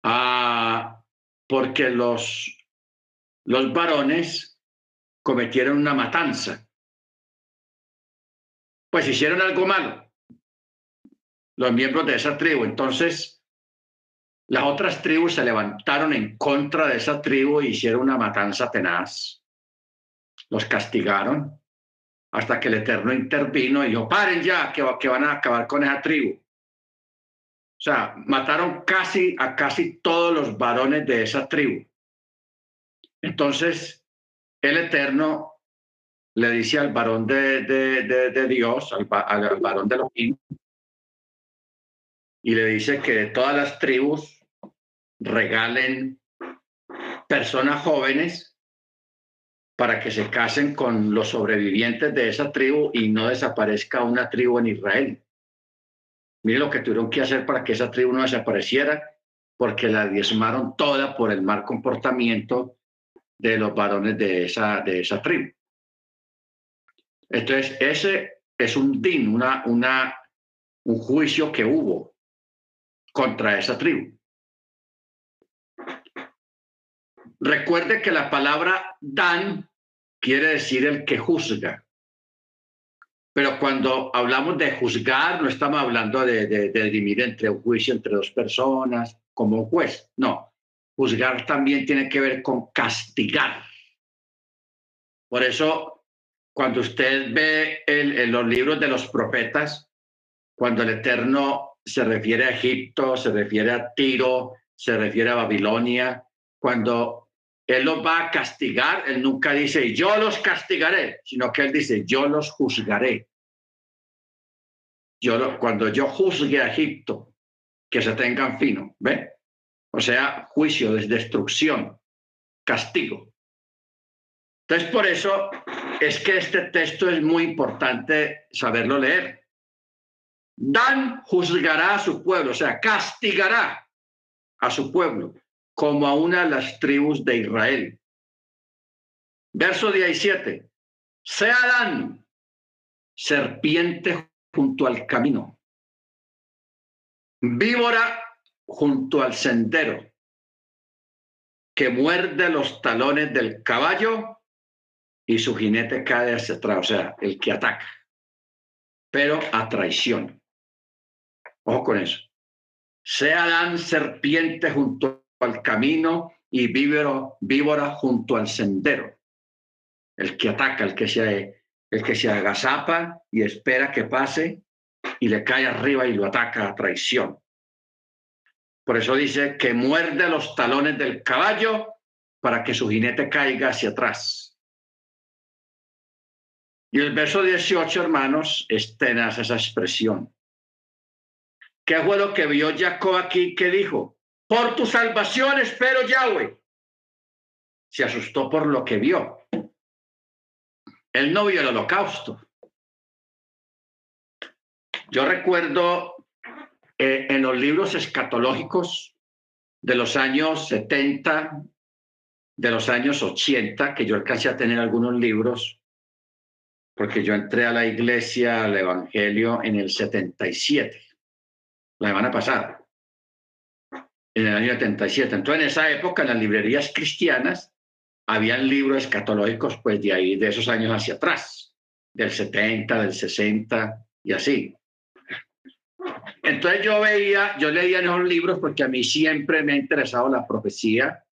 ah, porque los, los varones cometieron una matanza. Pues hicieron algo malo los miembros de esa tribu. Entonces, las otras tribus se levantaron en contra de esa tribu e hicieron una matanza tenaz. Los castigaron hasta que el Eterno intervino y dijo, paren ya, que, que van a acabar con esa tribu. O sea, mataron casi a casi todos los varones de esa tribu. Entonces, el Eterno le dice al varón de, de, Dios, al, varón de los y le dice que todas las tribus regalen personas jóvenes para que se casen con los sobrevivientes de esa tribu y no desaparezca una tribu en Israel. Mire lo que tuvieron que hacer para que esa tribu no desapareciera, porque la diezmaron toda por el mal comportamiento de los varones de esa, de esa tribu. Entonces, ese es un din, una, una, un juicio que hubo contra esa tribu. Recuerde que la palabra Dan quiere decir el que juzga. Pero cuando hablamos de juzgar, no estamos hablando de, de, de dirimir entre un juicio entre dos personas como juez. No, juzgar también tiene que ver con castigar. Por eso, cuando usted ve en los libros de los profetas, cuando el Eterno se refiere a Egipto, se refiere a Tiro, se refiere a Babilonia, cuando Él los va a castigar, Él nunca dice, yo los castigaré, sino que Él dice, yo los juzgaré. Yo, cuando yo juzgue a Egipto, que se tengan fino, ¿ve? O sea, juicio, destrucción, castigo. Entonces, por eso es que este texto es muy importante saberlo leer. Dan juzgará a su pueblo, o sea, castigará a su pueblo como a una de las tribus de Israel. Verso 17. Sea Dan serpiente junto al camino, víbora junto al sendero, que muerde los talones del caballo y su jinete cae hacia atrás, o sea, el que ataca, pero a traición. Ojo con eso. Sea dan serpiente junto al camino y víbora, víbora junto al sendero. El que ataca, el que se, el que se agazapa y espera que pase y le cae arriba y lo ataca a traición. Por eso dice que muerde los talones del caballo para que su jinete caiga hacia atrás. Y el verso 18, hermanos, es tenaz esa expresión. ¿Qué fue que vio Jacob aquí que dijo? Por tu salvación espero Yahweh. Se asustó por lo que vio. Él no vio el holocausto. Yo recuerdo eh, en los libros escatológicos de los años 70, de los años 80, que yo alcancé a tener algunos libros, porque yo entré a la iglesia, al Evangelio, en el 77, la semana pasada, en el año 77. Entonces, en esa época, en las librerías cristianas, habían libros escatológicos, pues de ahí, de esos años hacia atrás, del 70, del 60 y así. Entonces yo veía, yo leía en esos libros porque a mí siempre me ha interesado la profecía.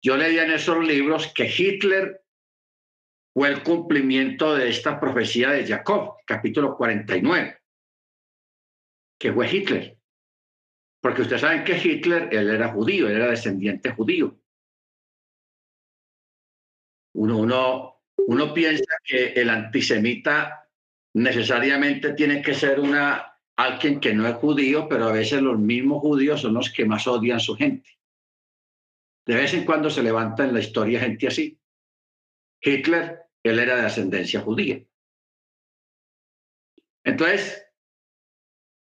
Yo leía en esos libros que Hitler fue el cumplimiento de esta profecía de Jacob, capítulo 49. que fue Hitler. Porque ustedes saben que Hitler, él era judío, él era descendiente judío. Uno, uno, uno piensa que el antisemita necesariamente tiene que ser una, alguien que no es judío, pero a veces los mismos judíos son los que más odian a su gente. De vez en cuando se levanta en la historia gente así. Hitler, él era de ascendencia judía. Entonces,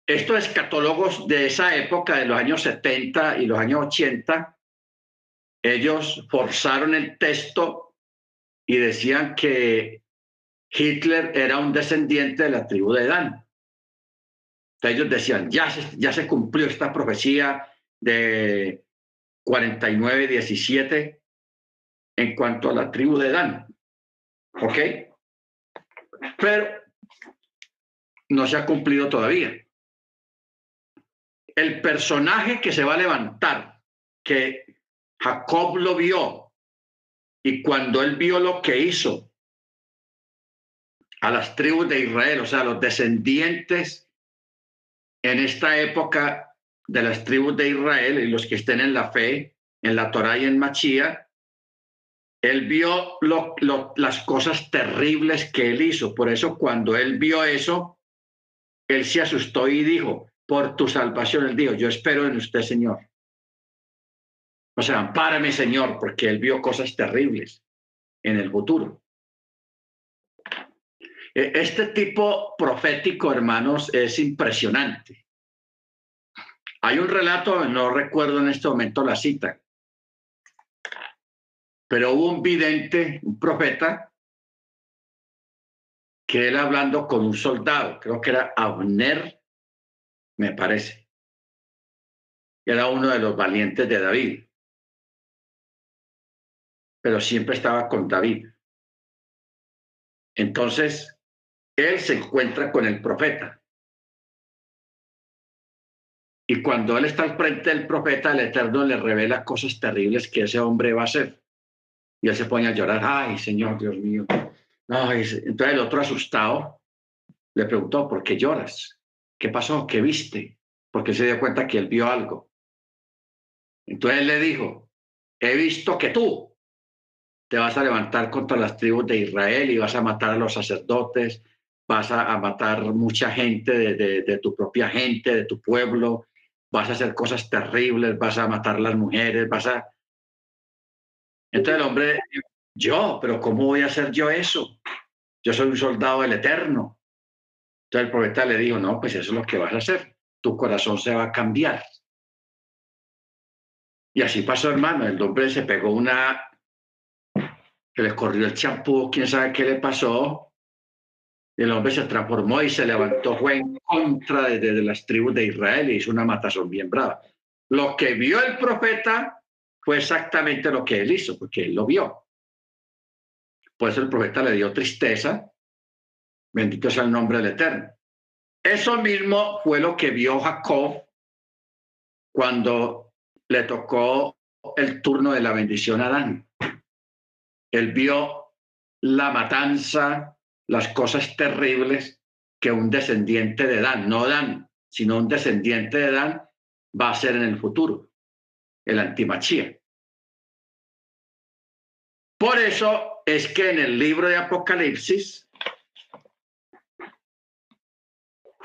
estos escatólogos de esa época, de los años 70 y los años 80, ellos forzaron el texto y decían que Hitler era un descendiente de la tribu de Dan. ellos decían, ya se, ya se cumplió esta profecía de 49-17 en cuanto a la tribu de Dan. ¿Ok? Pero no se ha cumplido todavía. El personaje que se va a levantar, que Jacob lo vio, y cuando él vio lo que hizo a las tribus de Israel, o sea, los descendientes en esta época de las tribus de Israel y los que estén en la fe, en la Torá y en Machía, él vio las cosas terribles que él hizo. Por eso cuando él vio eso, él se asustó y dijo, por tu salvación, él dijo, yo espero en usted, Señor. O sea, ampárame, Señor, porque él vio cosas terribles en el futuro. E, este tipo profético, hermanos, es impresionante. Hay un relato, no recuerdo en este momento la cita, pero hubo un vidente, un profeta, que él hablando con un soldado, creo que era Abner, me parece. Era uno de los valientes de David. Pero siempre estaba con David. Entonces, él se encuentra con el profeta. Y cuando él está al frente del profeta, el Eterno le revela cosas terribles que ese hombre va a hacer. Y él se pone a llorar, ay, Señor, Dios mío, entonces el otro asustado le preguntó, ¿por qué lloras? ¿Qué pasó? ¿Qué viste? Porque se dio cuenta que él vio algo. Entonces él le dijo, he visto que tú te vas a levantar contra las tribus de Israel y vas a matar a los sacerdotes, vas a, matar mucha gente de, tu propia gente, de tu pueblo, vas a hacer cosas terribles, vas a matar las mujeres, vas a... Entonces el hombre yo, pero ¿cómo voy a hacer yo eso? Yo soy un soldado del Eterno. Entonces el profeta le dijo, no, pues eso es lo que vas a hacer. Tu corazón se va a cambiar. Y así pasó, hermano. El hombre se pegó una, que le corrió el champú, quién sabe qué le pasó. El hombre se transformó y se levantó, fue en contra de, de las tribus de Israel y hizo una matazón bien brava. Lo que vio el profeta fue exactamente lo que él hizo, porque él lo vio. Por eso el profeta le dio tristeza. Bendito sea el nombre del Eterno. Eso mismo fue lo que vio Jacob cuando le tocó el turno de la bendición a Adán. Él vio la matanza, las cosas terribles que un descendiente de Dan, no Dan, sino un descendiente de Dan va a hacer en el futuro, el antimachía. Por eso es que en el libro de Apocalipsis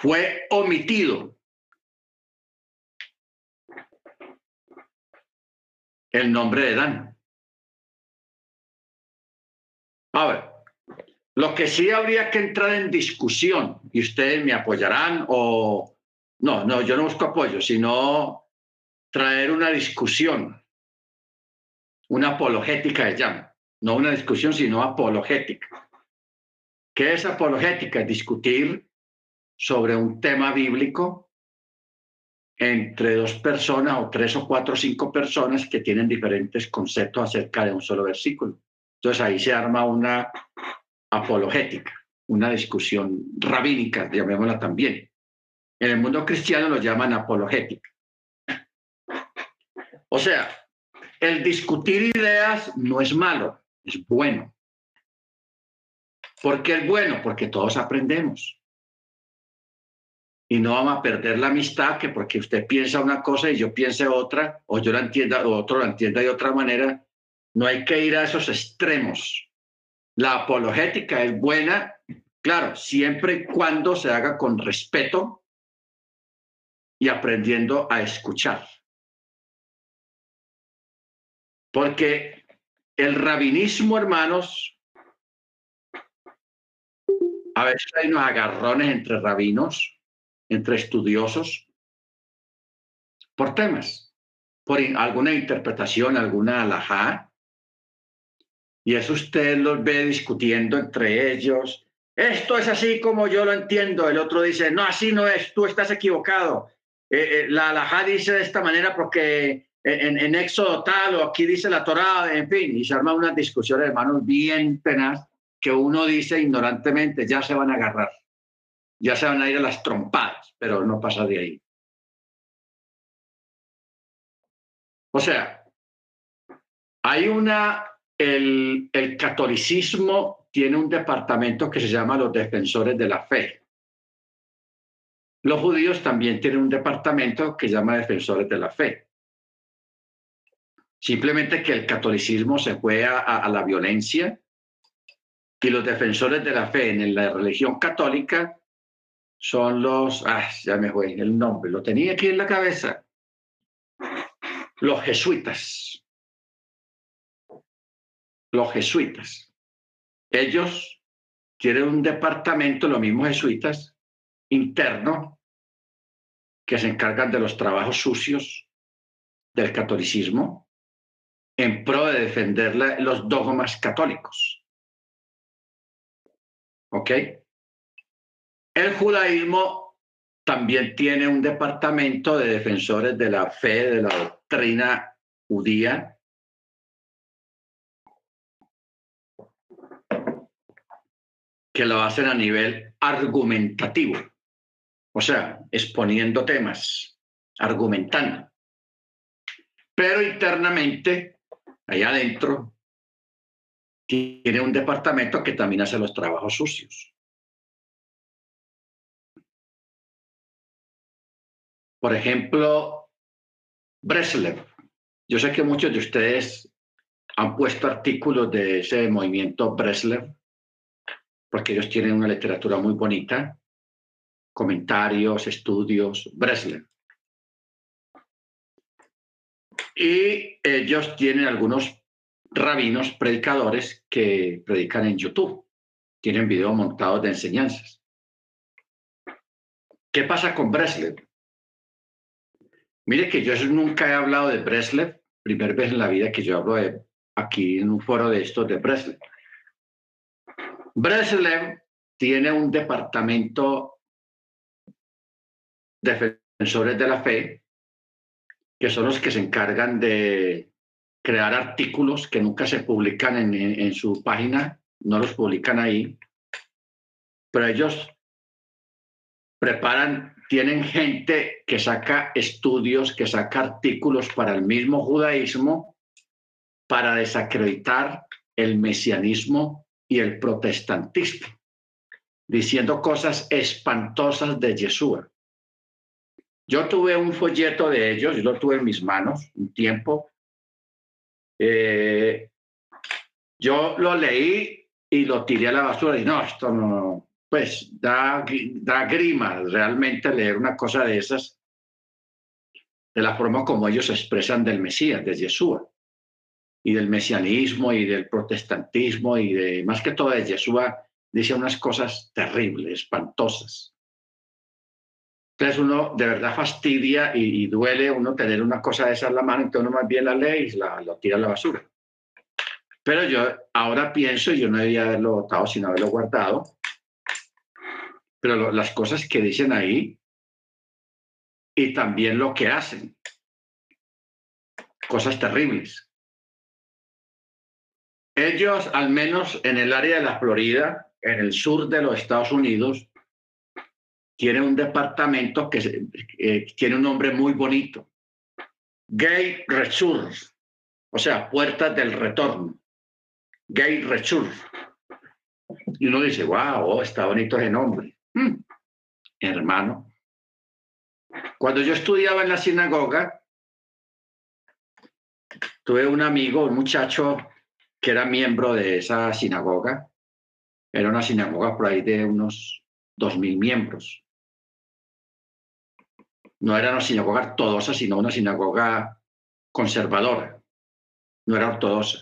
fue omitido el nombre de Dan. A ver, lo que sí habría que entrar en discusión, y ustedes me apoyarán o no, no, yo no busco apoyo, sino traer una discusión, una apologética de llama no una discusión, sino apologética. ¿Qué es apologética? Discutir sobre un tema bíblico entre dos personas o tres o cuatro o cinco personas que tienen diferentes conceptos acerca de un solo versículo. Entonces ahí se arma una apologética, una discusión rabínica, llamémosla también. En el mundo cristiano lo llaman apologética. O sea, el discutir ideas no es malo, es bueno. ¿Por qué es bueno? Porque todos aprendemos. Y no vamos a perder la amistad que porque usted piensa una cosa y yo piense otra, o yo la entienda, o otro la entienda de otra manera, no hay que ir a esos extremos. La apologética es buena, claro, siempre y cuando se haga con respeto y aprendiendo a escuchar. Porque el rabinismo, hermanos, a veces hay unos agarrones entre rabinos, entre estudiosos, por temas, por alguna interpretación, alguna alajá, y eso usted los ve discutiendo entre ellos. Esto es así como yo lo entiendo. El otro dice, no, así no es, tú estás equivocado. Eh, eh, la alajá dice de esta manera porque en, en, Éxodo tal o aquí dice la Torá, en fin, y se arma una discusión, hermanos, bien tenaz, que uno dice ignorantemente, ya se van a agarrar, ya se van a ir a las trompadas, pero no pasa de ahí. O sea, hay una el, catolicismo tiene un departamento que se llama los defensores de la fe. Los judíos también tienen un departamento que se llama defensores de la fe. Simplemente que el catolicismo se fue a, la violencia y los defensores de la fe en la religión católica son los, ah, ya me fue el nombre, lo tenía aquí en la cabeza, los jesuitas los jesuitas. Ellos tienen un departamento, los mismos jesuitas, interno, que se encargan de los trabajos sucios del catolicismo en pro de defender los dogmas católicos. ¿Ok? El judaísmo también tiene un departamento de defensores de la fe, de la doctrina judía, que lo hacen a nivel argumentativo, o sea, exponiendo temas, argumentando. Pero internamente, allá adentro, tiene un departamento que también hace los trabajos sucios. Por ejemplo, Breslev. Yo sé que muchos de ustedes han puesto artículos de ese movimiento Breslev porque ellos tienen una literatura muy bonita, comentarios, estudios, Breslev. Y ellos tienen algunos rabinos predicadores que predican en YouTube. Tienen videos montados de enseñanzas. ¿Qué pasa con Breslev? Mire que yo nunca he hablado de Breslev, primera vez en la vida que yo hablo de, aquí en un foro de estos de Breslev. Breslev tiene un departamento de defensores de la fe, que son los que se encargan de crear artículos que nunca se publican en, en su página, no los publican ahí, pero ellos preparan, tienen gente que saca estudios, que saca artículos para el mismo judaísmo para desacreditar el mesianismo y el protestantismo, diciendo cosas espantosas de Yeshua. Yo tuve un folleto de ellos, yo lo tuve en mis manos un tiempo. Eh, yo lo leí y lo tiré a la basura y no, esto no, pues da, da grima realmente leer una cosa de esas, de la forma como ellos expresan del Mesías, de Yeshua y del mesianismo y del protestantismo y de más que todo de Yeshua dice unas cosas terribles, espantosas. Entonces uno de verdad fastidia y, duele uno tener una cosa de esa en la mano, entonces uno más bien la lee y la, lo tira a la basura. Pero yo ahora pienso, yo no debía haberlo votado, sino haberlo guardado, pero las cosas que dicen ahí y también lo que hacen, cosas terribles. Ellos, al menos en el área de la Florida, en el sur de los Estados Unidos, tienen un departamento que eh, tiene un nombre muy bonito. Gay Return, o sea, puertas del retorno. Gay Return. Y uno dice, wow, oh, está bonito ese nombre. Hermano, Cuando yo estudiaba en la sinagoga, tuve un amigo, un muchacho que era miembro de esa sinagoga. Era una sinagoga por ahí de unos dos mil miembros. No era una sinagoga ortodoxa, sino una sinagoga conservadora. No era ortodoxa.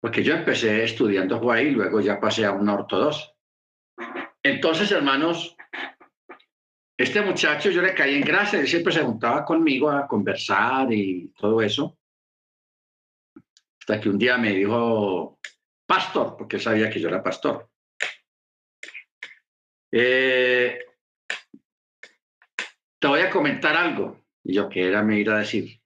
Porque yo empecé estudiando ahí luego ya pasé a una ortodoxa. Entonces, hermanos, este muchacho yo le caí en gracia, él siempre se juntaba conmigo a conversar y todo eso. Hasta que un día me dijo, pastor, porque sabía que yo era pastor. Eh, te voy a comentar algo. Y yo, ¿qué era me ir a decir?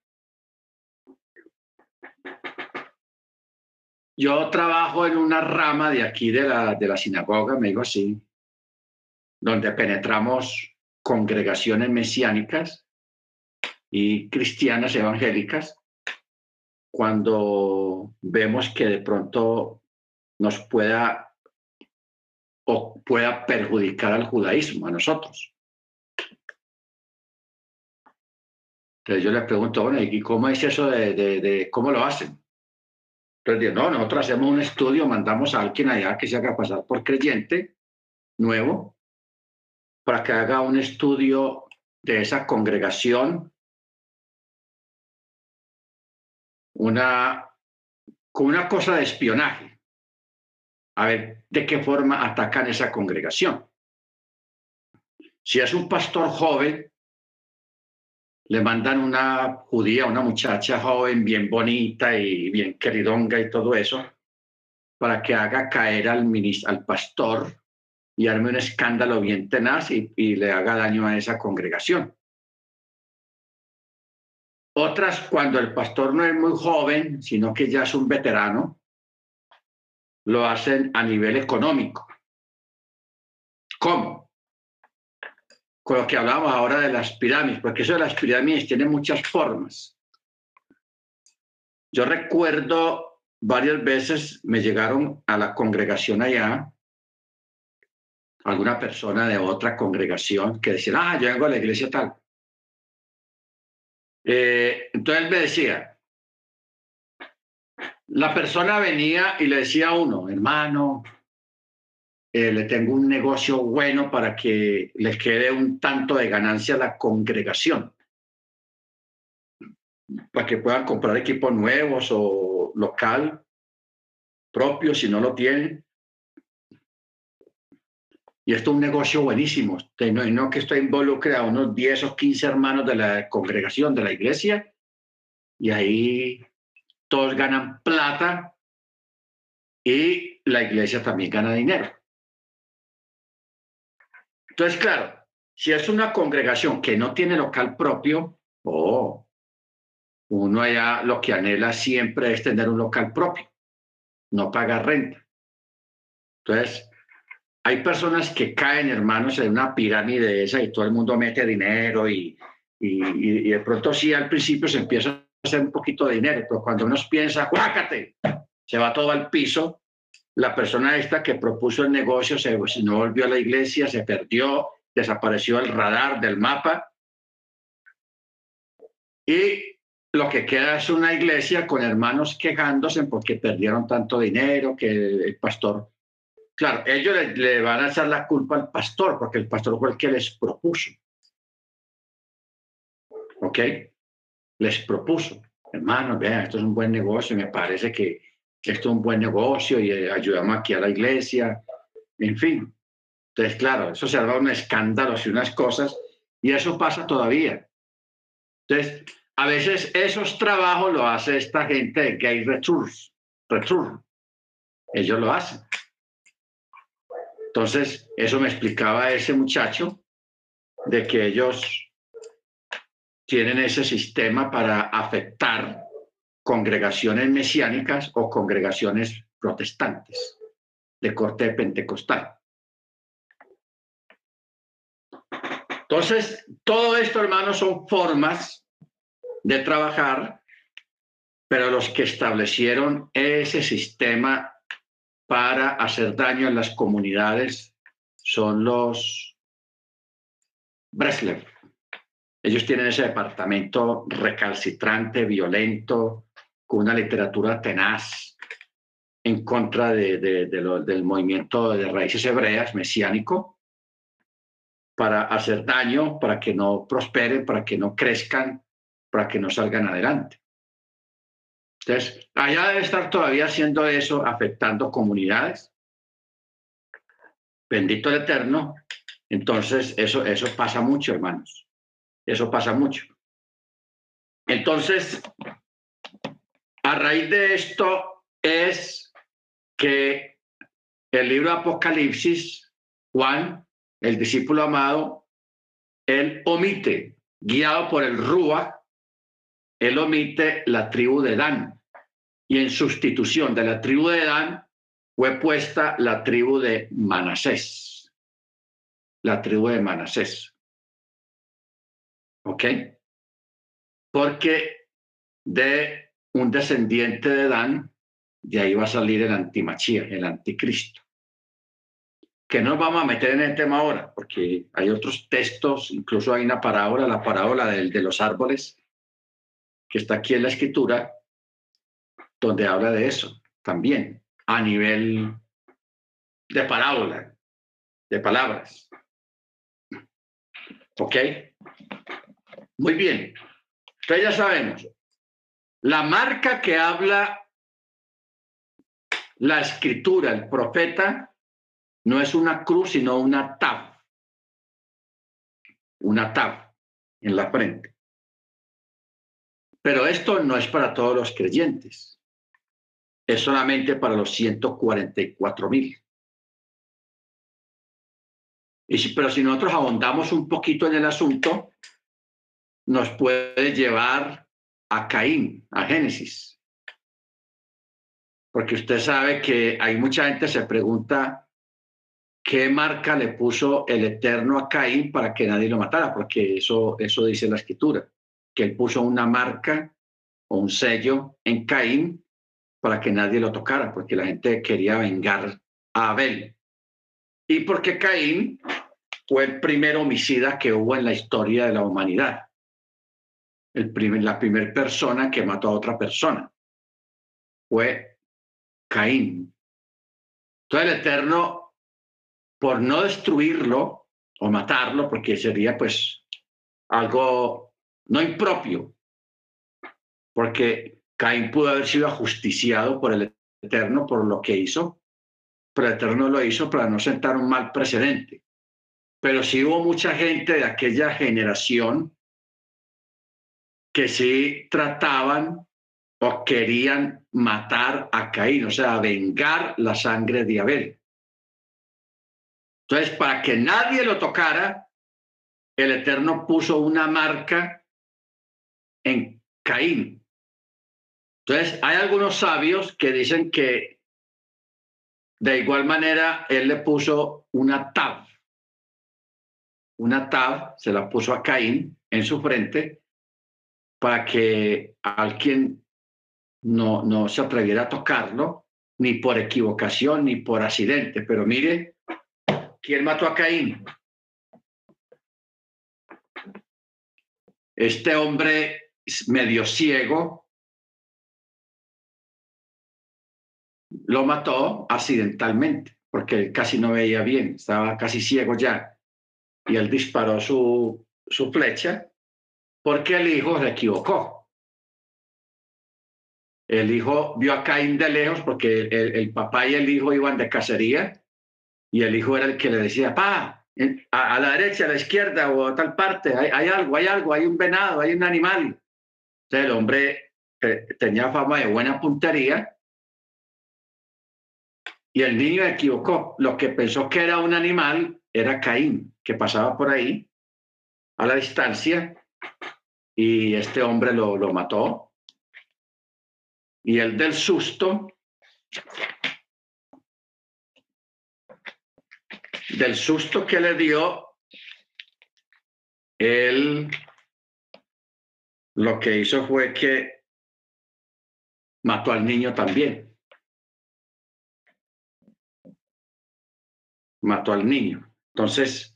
Yo trabajo en una rama de aquí de la, de la sinagoga, me digo así, donde penetramos congregaciones mesiánicas y cristianas evangélicas, cuando vemos que de pronto nos pueda o pueda perjudicar al judaísmo, a nosotros. Entonces yo le pregunto, bueno, ¿y cómo es eso de, de, cómo lo hacen? Entonces no, nosotros hacemos un estudio, mandamos a alguien allá que se haga pasar por creyente nuevo para que haga un estudio de esa congregación, una, con una cosa de espionaje, a ver de qué forma atacan esa congregación. Si es un pastor joven, le mandan una judía, una muchacha joven, bien bonita y bien queridonga y todo eso, para que haga caer al, al pastor y arme un escándalo bien tenaz y, le haga daño a esa congregación. Otras, cuando el pastor no es muy joven, sino que ya es un veterano, lo hacen a nivel económico. ¿Cómo? Con lo que hablamos ahora de las pirámides, porque eso de las pirámides tiene muchas formas. Yo recuerdo varias veces me llegaron a la congregación allá alguna persona de otra congregación que decía, ah, yo vengo a la iglesia tal. Eh, entonces él me decía, la persona venía y le decía a uno, hermano, eh, le tengo un negocio bueno para que le quede un tanto de ganancia a la congregación, para que puedan comprar equipos nuevos o local propio si no lo tienen. Y esto es un negocio buenísimo. No, que estoy involucrado unos 10 o 15 hermanos de la congregación, de la iglesia, y ahí todos ganan plata y la iglesia también gana dinero. Entonces, claro, si es una congregación que no tiene local propio, oh, uno allá lo que anhela siempre es tener un local propio, no pagar renta. Entonces, hay personas que caen, hermanos, en una pirámide esa y todo el mundo mete dinero y, y, de pronto sí al principio se empieza a hacer un poquito de dinero, pero cuando uno piensa, ¡cuácate! Se va todo al piso. La persona esta que propuso el negocio se, no volvió a la iglesia, se perdió, desapareció el radar del mapa. Y lo que queda es una iglesia con hermanos quejándose porque perdieron tanto dinero, que el pastor Claro, ellos le, van a echar la culpa al pastor, porque el pastor fue el que les propuso. ¿Ok? Les propuso, hermano, vean, esto es un buen negocio, me parece que, esto es un buen negocio y eh, ayudamos aquí a la iglesia, en fin. Entonces, claro, eso se ha un escándalo y unas cosas, y eso pasa todavía. Entonces, a veces esos trabajos lo hace esta gente de Gay Resource. Ellos lo hacen. Entonces, eso me explicaba ese muchacho de que ellos tienen ese sistema para afectar congregaciones mesiánicas o congregaciones protestantes de corte pentecostal. Entonces, todo esto, hermanos, son formas de trabajar, pero los que establecieron ese sistema para hacer daño en las comunidades son los Breslev. Ellos tienen ese departamento recalcitrante, violento, con una literatura tenaz en contra de, del movimiento de raíces hebreas mesiánico para hacer daño, para que no prosperen, para que no crezcan, para que no salgan adelante. Entonces, allá debe estar todavía haciendo eso, afectando comunidades. Bendito el Eterno. Entonces, eso, eso pasa mucho, hermanos. Eso pasa mucho. Entonces, a raíz de esto es que el libro de Apocalipsis, Juan, el discípulo amado, él omite, guiado por el Rúa, él omite la tribu de Dan. Y en sustitución de la tribu de Dan fue puesta la tribu de Manasés. La tribu de Manasés. ¿Ok? Porque de un descendiente de Dan, de ahí va a salir el antimachía, el anticristo. Que no vamos a meter en el tema ahora, porque hay otros textos, incluso hay una parábola, la parábola de los árboles, que está aquí en la escritura, donde habla de eso también, a nivel de parábola, de palabras. ¿Ok? Muy bien. Entonces ya sabemos, la marca que habla la escritura, el profeta, no es una cruz, sino una tab. Una tab en la frente. Pero esto no es para todos los creyentes, es solamente para los 144 mil. pero si nosotros ahondamos un poquito en el asunto, nos puede llevar a Caín, a Génesis. Porque usted sabe que hay mucha gente se pregunta qué marca le puso el Eterno a Caín para que nadie lo matara, porque eso, eso dice la escritura que él puso una marca o un sello en Caín para que nadie lo tocara, porque la gente quería vengar a Abel. Y porque Caín fue el primer homicida que hubo en la historia de la humanidad. El primer, la primera persona que mató a otra persona fue Caín. Entonces el Eterno, por no destruirlo o matarlo, porque sería pues algo no impropio, porque Caín pudo haber sido ajusticiado por el Eterno por lo que hizo, pero el Eterno lo hizo para no sentar un mal precedente. Pero sí hubo mucha gente de aquella generación que sí trataban o querían matar a Caín, o sea, vengar la sangre de Abel. Entonces, para que nadie lo tocara, el Eterno puso una marca en Caín. Entonces, hay algunos sabios que dicen que de igual manera él le puso una tab. Una tab se la puso a Caín en su frente para que alguien no, no se atreviera a tocarlo, ni por equivocación, ni por accidente. Pero mire, ¿quién mató a Caín? Este hombre medio ciego, lo mató accidentalmente, porque casi no veía bien, estaba casi ciego ya. Y él disparó su, su flecha porque el hijo se equivocó. El hijo vio a Caín de lejos porque el, papá y el hijo iban de cacería y el hijo era el que le decía, pa, a, la derecha, a la izquierda o a tal parte, hay, hay algo, hay algo, hay un venado, hay un animal el hombre eh, tenía fama de buena puntería y el niño equivocó. Lo que pensó que era un animal era Caín, que pasaba por ahí a la distancia y este hombre lo, lo mató. Y el del susto, del susto que le dio, él lo que hizo fue que mató al niño también. Mató al niño. Entonces,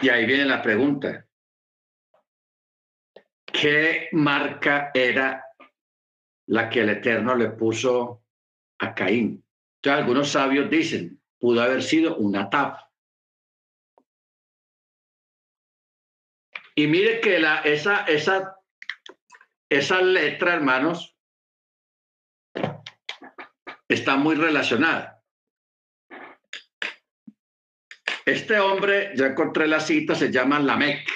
Y ahí viene la pregunta. ¿Qué marca era la que el Eterno le puso a Caín? Entonces, algunos sabios dicen, pudo haber sido una tapa. Y mire que la, esa, esa, esa letra, hermanos, está muy relacionada. Este hombre, ya encontré la cita, se llama Lamec.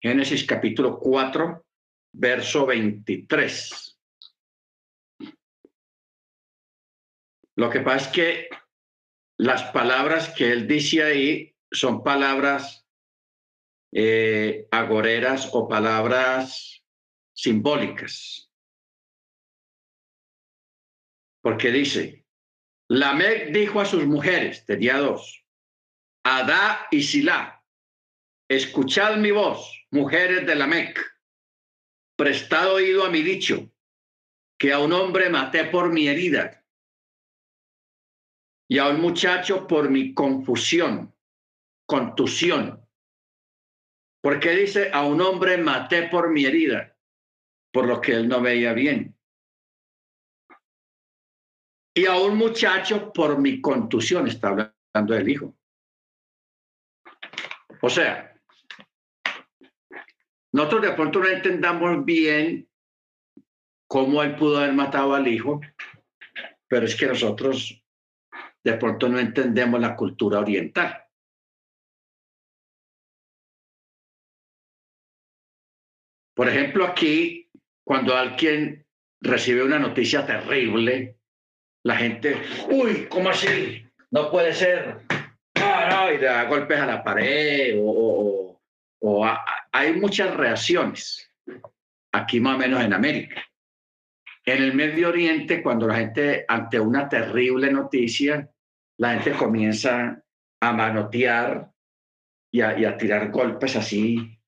Génesis capítulo 4, verso 23. Lo que pasa es que las palabras que él dice ahí son palabras eh, agoreras o palabras simbólicas. Porque dice, Lamec dijo a sus mujeres, tenía dos, Adá y Silá, escuchad mi voz, mujeres de Lamec, prestad oído a mi dicho, que a un hombre maté por mi herida y a un muchacho por mi confusión, contusión. Porque dice, a un hombre maté por mi herida, por lo que él no veía bien. Y a un muchacho por mi contusión, está hablando del hijo. O sea, nosotros de pronto no entendamos bien cómo él pudo haber matado al hijo, pero es que nosotros de pronto no entendemos la cultura oriental. Por ejemplo, aquí, cuando alguien recibe una noticia terrible, la gente, uy, ¿cómo así? No puede ser y le da golpes a la pared o, hay muchas reacciones aquí más o menos en América. En el Medio Oriente, cuando la gente ante una terrible noticia, la gente comienza a manotear y a, tirar golpes así,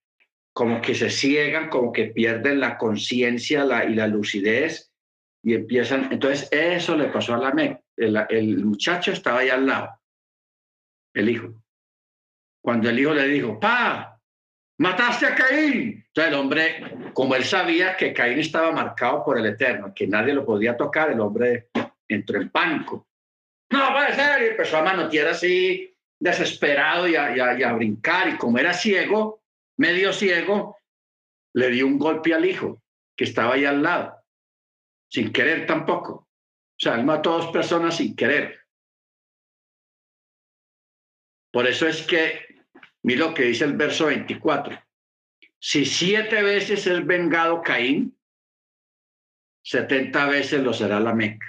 como que se ciegan, como que pierden la conciencia y la lucidez y empiezan. Entonces, eso le pasó a la MEC. el muchacho estaba ahí al lado el hijo. Cuando el hijo le dijo, pa, mataste a Caín. Entonces el hombre, como él sabía que Caín estaba marcado por el Eterno, que nadie lo podía tocar, el hombre entró en pánico. No puede ser, y empezó a manotear así, desesperado y a, y a brincar. Y como era ciego, medio ciego, le dio un golpe al hijo que estaba ahí al lado, sin querer tampoco. O sea, él mató a dos personas sin querer. Por eso es que, mira lo que dice el verso 24. Si siete veces es vengado Caín, setenta veces lo será la Meca.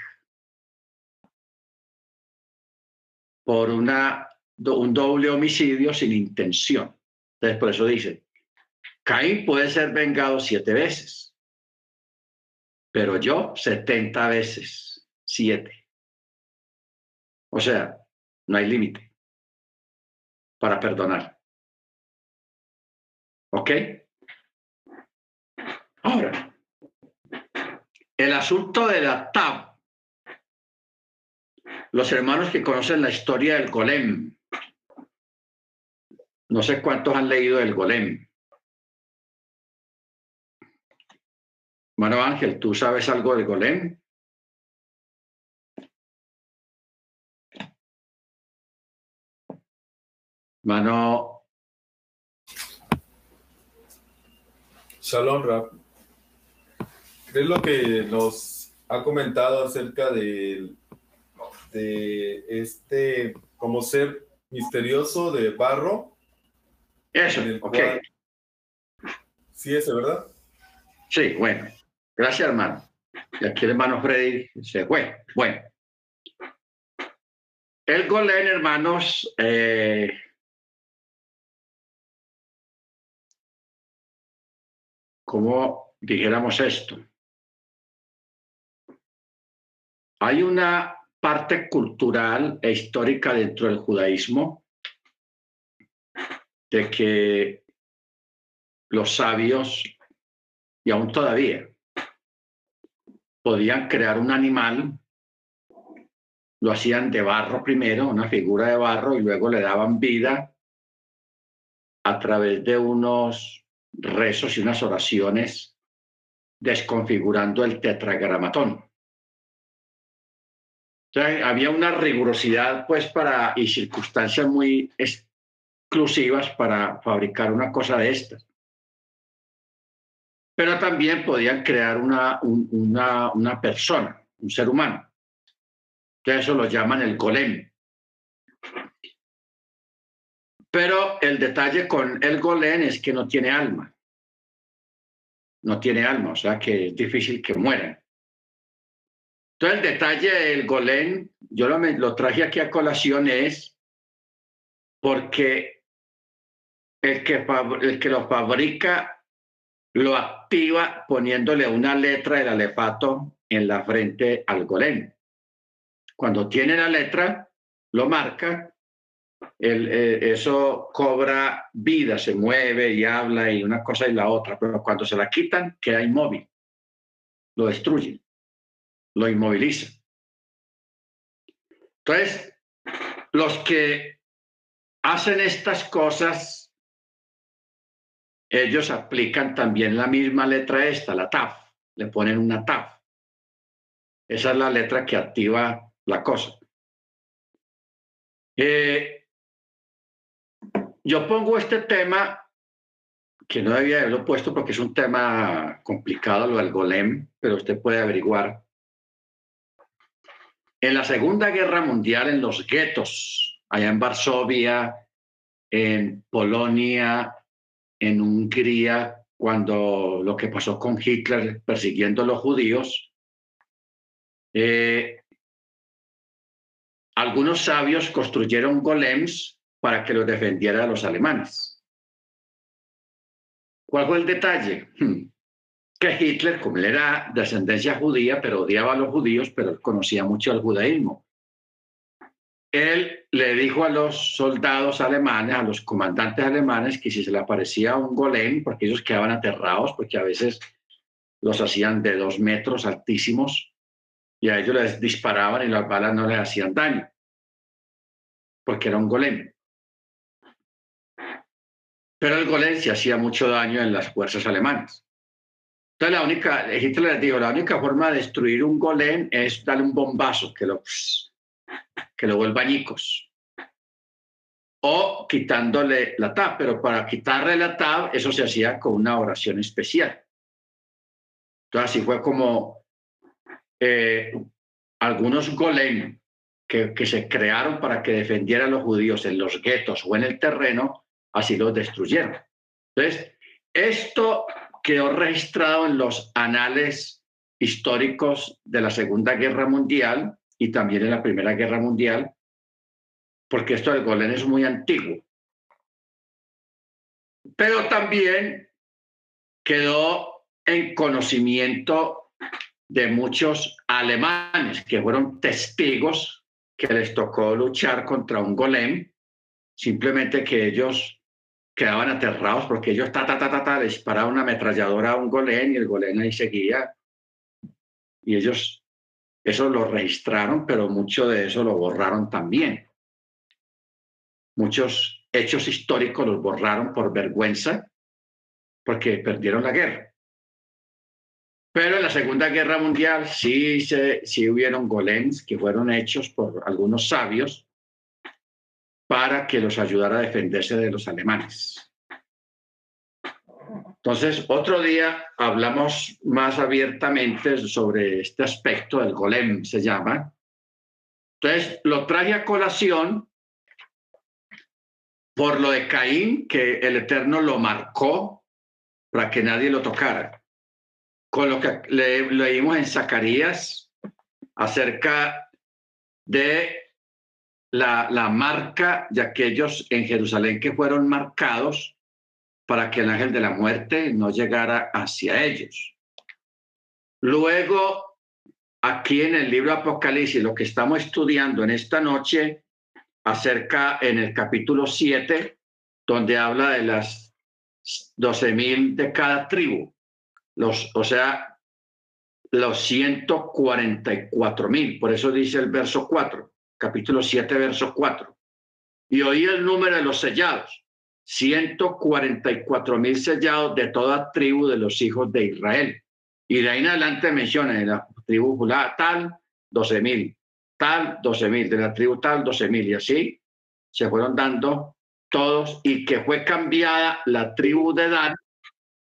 Por una, un doble homicidio sin intención. Entonces, por eso dice, Caín puede ser vengado siete veces, pero yo setenta veces, siete. O sea, no hay límite para perdonar. ¿Ok? Ahora, el asunto de la tab. Los hermanos que conocen la historia del golem, no sé cuántos han leído el golem. Mano Ángel, ¿tú sabes algo del golem? Mano. Shalom, Rap. ¿Qué es lo que nos ha comentado acerca de, de este, como ser misterioso de barro? Eso, ok. Sí, ese, ¿verdad? Sí, bueno. Gracias, hermano. Y aquí el hermano Freddy se fue. Bueno. El golem, hermanos, eh, ¿Cómo dijéramos esto? Hay una parte cultural e histórica dentro del judaísmo de que los sabios, y aún todavía, podían crear un animal, lo hacían de barro primero, una figura de barro, y luego le daban vida a través de unos rezos y unas oraciones desconfigurando el tetragramatón. había una rigurosidad pues para y circunstancias muy exclusivas para fabricar una cosa de estas. Pero también podían crear una, una, una persona, un ser humano. Entonces eso lo llaman el golem. Pero el detalle con el golem es que no tiene alma. No tiene alma, o sea que es difícil que muera. Entonces el detalle del golem, yo lo, lo traje aquí a colación es porque el que, el que lo fabrica lo activa poniéndole una letra del alefato en la frente al golem. Cuando tiene la letra, lo marca el, eh, eso cobra vida, se mueve y habla y una cosa y la otra, pero cuando se la quitan, queda inmóvil, lo destruyen, lo inmovilizan. Entonces, los que hacen estas cosas, ellos aplican también la misma letra esta, la TAF, le ponen una TAF. Esa es la letra que activa la cosa. Eh, yo pongo este tema, que no debía haberlo puesto porque es un tema complicado, lo del golem, pero usted puede averiguar. En la Segunda Guerra Mundial, en los guetos, allá en Varsovia, en Polonia, en Hungría, cuando lo que pasó con Hitler persiguiendo a los judíos, eh, algunos sabios construyeron golems para que los defendiera a los alemanes. ¿Cuál fue el detalle? Hmm. Que Hitler, como él era de ascendencia judía, pero odiaba a los judíos, pero conocía mucho el judaísmo, él le dijo a los soldados alemanes, a los comandantes alemanes, que si se le aparecía un golem, porque ellos quedaban aterrados, porque a veces los hacían de dos metros altísimos, y a ellos les disparaban y las balas no les hacían daño, porque era un golem. Pero el golem se hacía mucho daño en las fuerzas alemanas. Entonces, la única, Hitler les dijo, la única forma de destruir un golem es darle un bombazo que lo, que lo vuelva añicos. O quitándole la tab, pero para quitarle la tab, eso se hacía con una oración especial. Entonces, así fue como eh, algunos golem que, que se crearon para que defendieran a los judíos en los guetos o en el terreno, así lo destruyeron. Entonces, esto quedó registrado en los anales históricos de la Segunda Guerra Mundial y también en la Primera Guerra Mundial, porque esto del golem es muy antiguo. Pero también quedó en conocimiento de muchos alemanes que fueron testigos que les tocó luchar contra un golem, simplemente que ellos quedaban aterrados porque ellos ta, ta, ta, ta, ta, disparaban una ametralladora a un golén y el golén ahí seguía. Y ellos eso lo registraron, pero mucho de eso lo borraron también. Muchos hechos históricos los borraron por vergüenza porque perdieron la guerra. Pero en la Segunda Guerra Mundial sí, se, sí hubieron golems que fueron hechos por algunos sabios para que los ayudara a defenderse de los alemanes. Entonces, otro día hablamos más abiertamente sobre este aspecto, el golem se llama. Entonces, lo traje a colación por lo de Caín, que el Eterno lo marcó para que nadie lo tocara. Con lo que leímos en Zacarías acerca de la, marca de aquellos en Jerusalén que fueron marcados para que el ángel de la muerte no llegara hacia ellos. Luego, aquí en el libro Apocalipsis, lo que estamos estudiando en esta noche, acerca en el capítulo 7, donde habla de las doce mil de cada tribu, los, o sea, los 144 mil. Por eso dice el verso 4 capítulo 7, verso 4. Y oí el número de los sellados, 144 mil sellados de toda tribu de los hijos de Israel. Y de ahí en adelante menciona en la tribu tal, 12 mil, tal, 12 mil, de la tribu tal, 12 mil, y así se fueron dando todos, y que fue cambiada la tribu de Dan,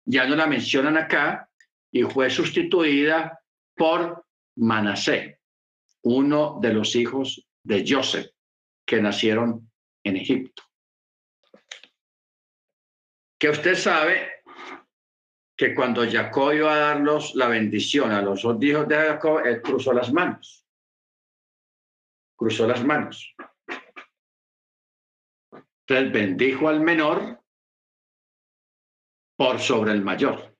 ya no la mencionan acá, y fue sustituida por Manasé, uno de los hijos de Joseph, que nacieron en Egipto. Que usted sabe que cuando Jacob iba a darlos la bendición a los dos hijos de Jacob, él cruzó las manos. Cruzó las manos. Entonces bendijo al menor por sobre el mayor.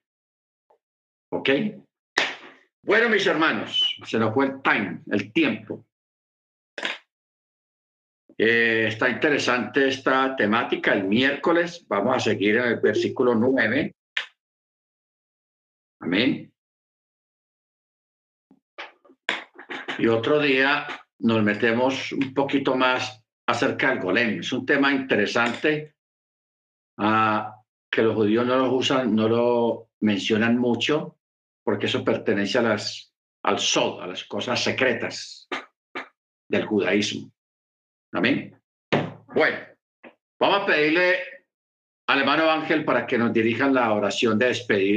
¿Ok? Bueno, mis hermanos, se nos fue el time, el tiempo. Eh, está interesante esta temática. El miércoles vamos a seguir en el versículo 9. Amén. Y otro día nos metemos un poquito más acerca del golem. Es un tema interesante ah, que los judíos no lo usan, no lo mencionan mucho, porque eso pertenece a las, al sod, a las cosas secretas del judaísmo. Amén. Bueno, vamos a pedirle al hermano Ángel para que nos dirijan la oración de despedida.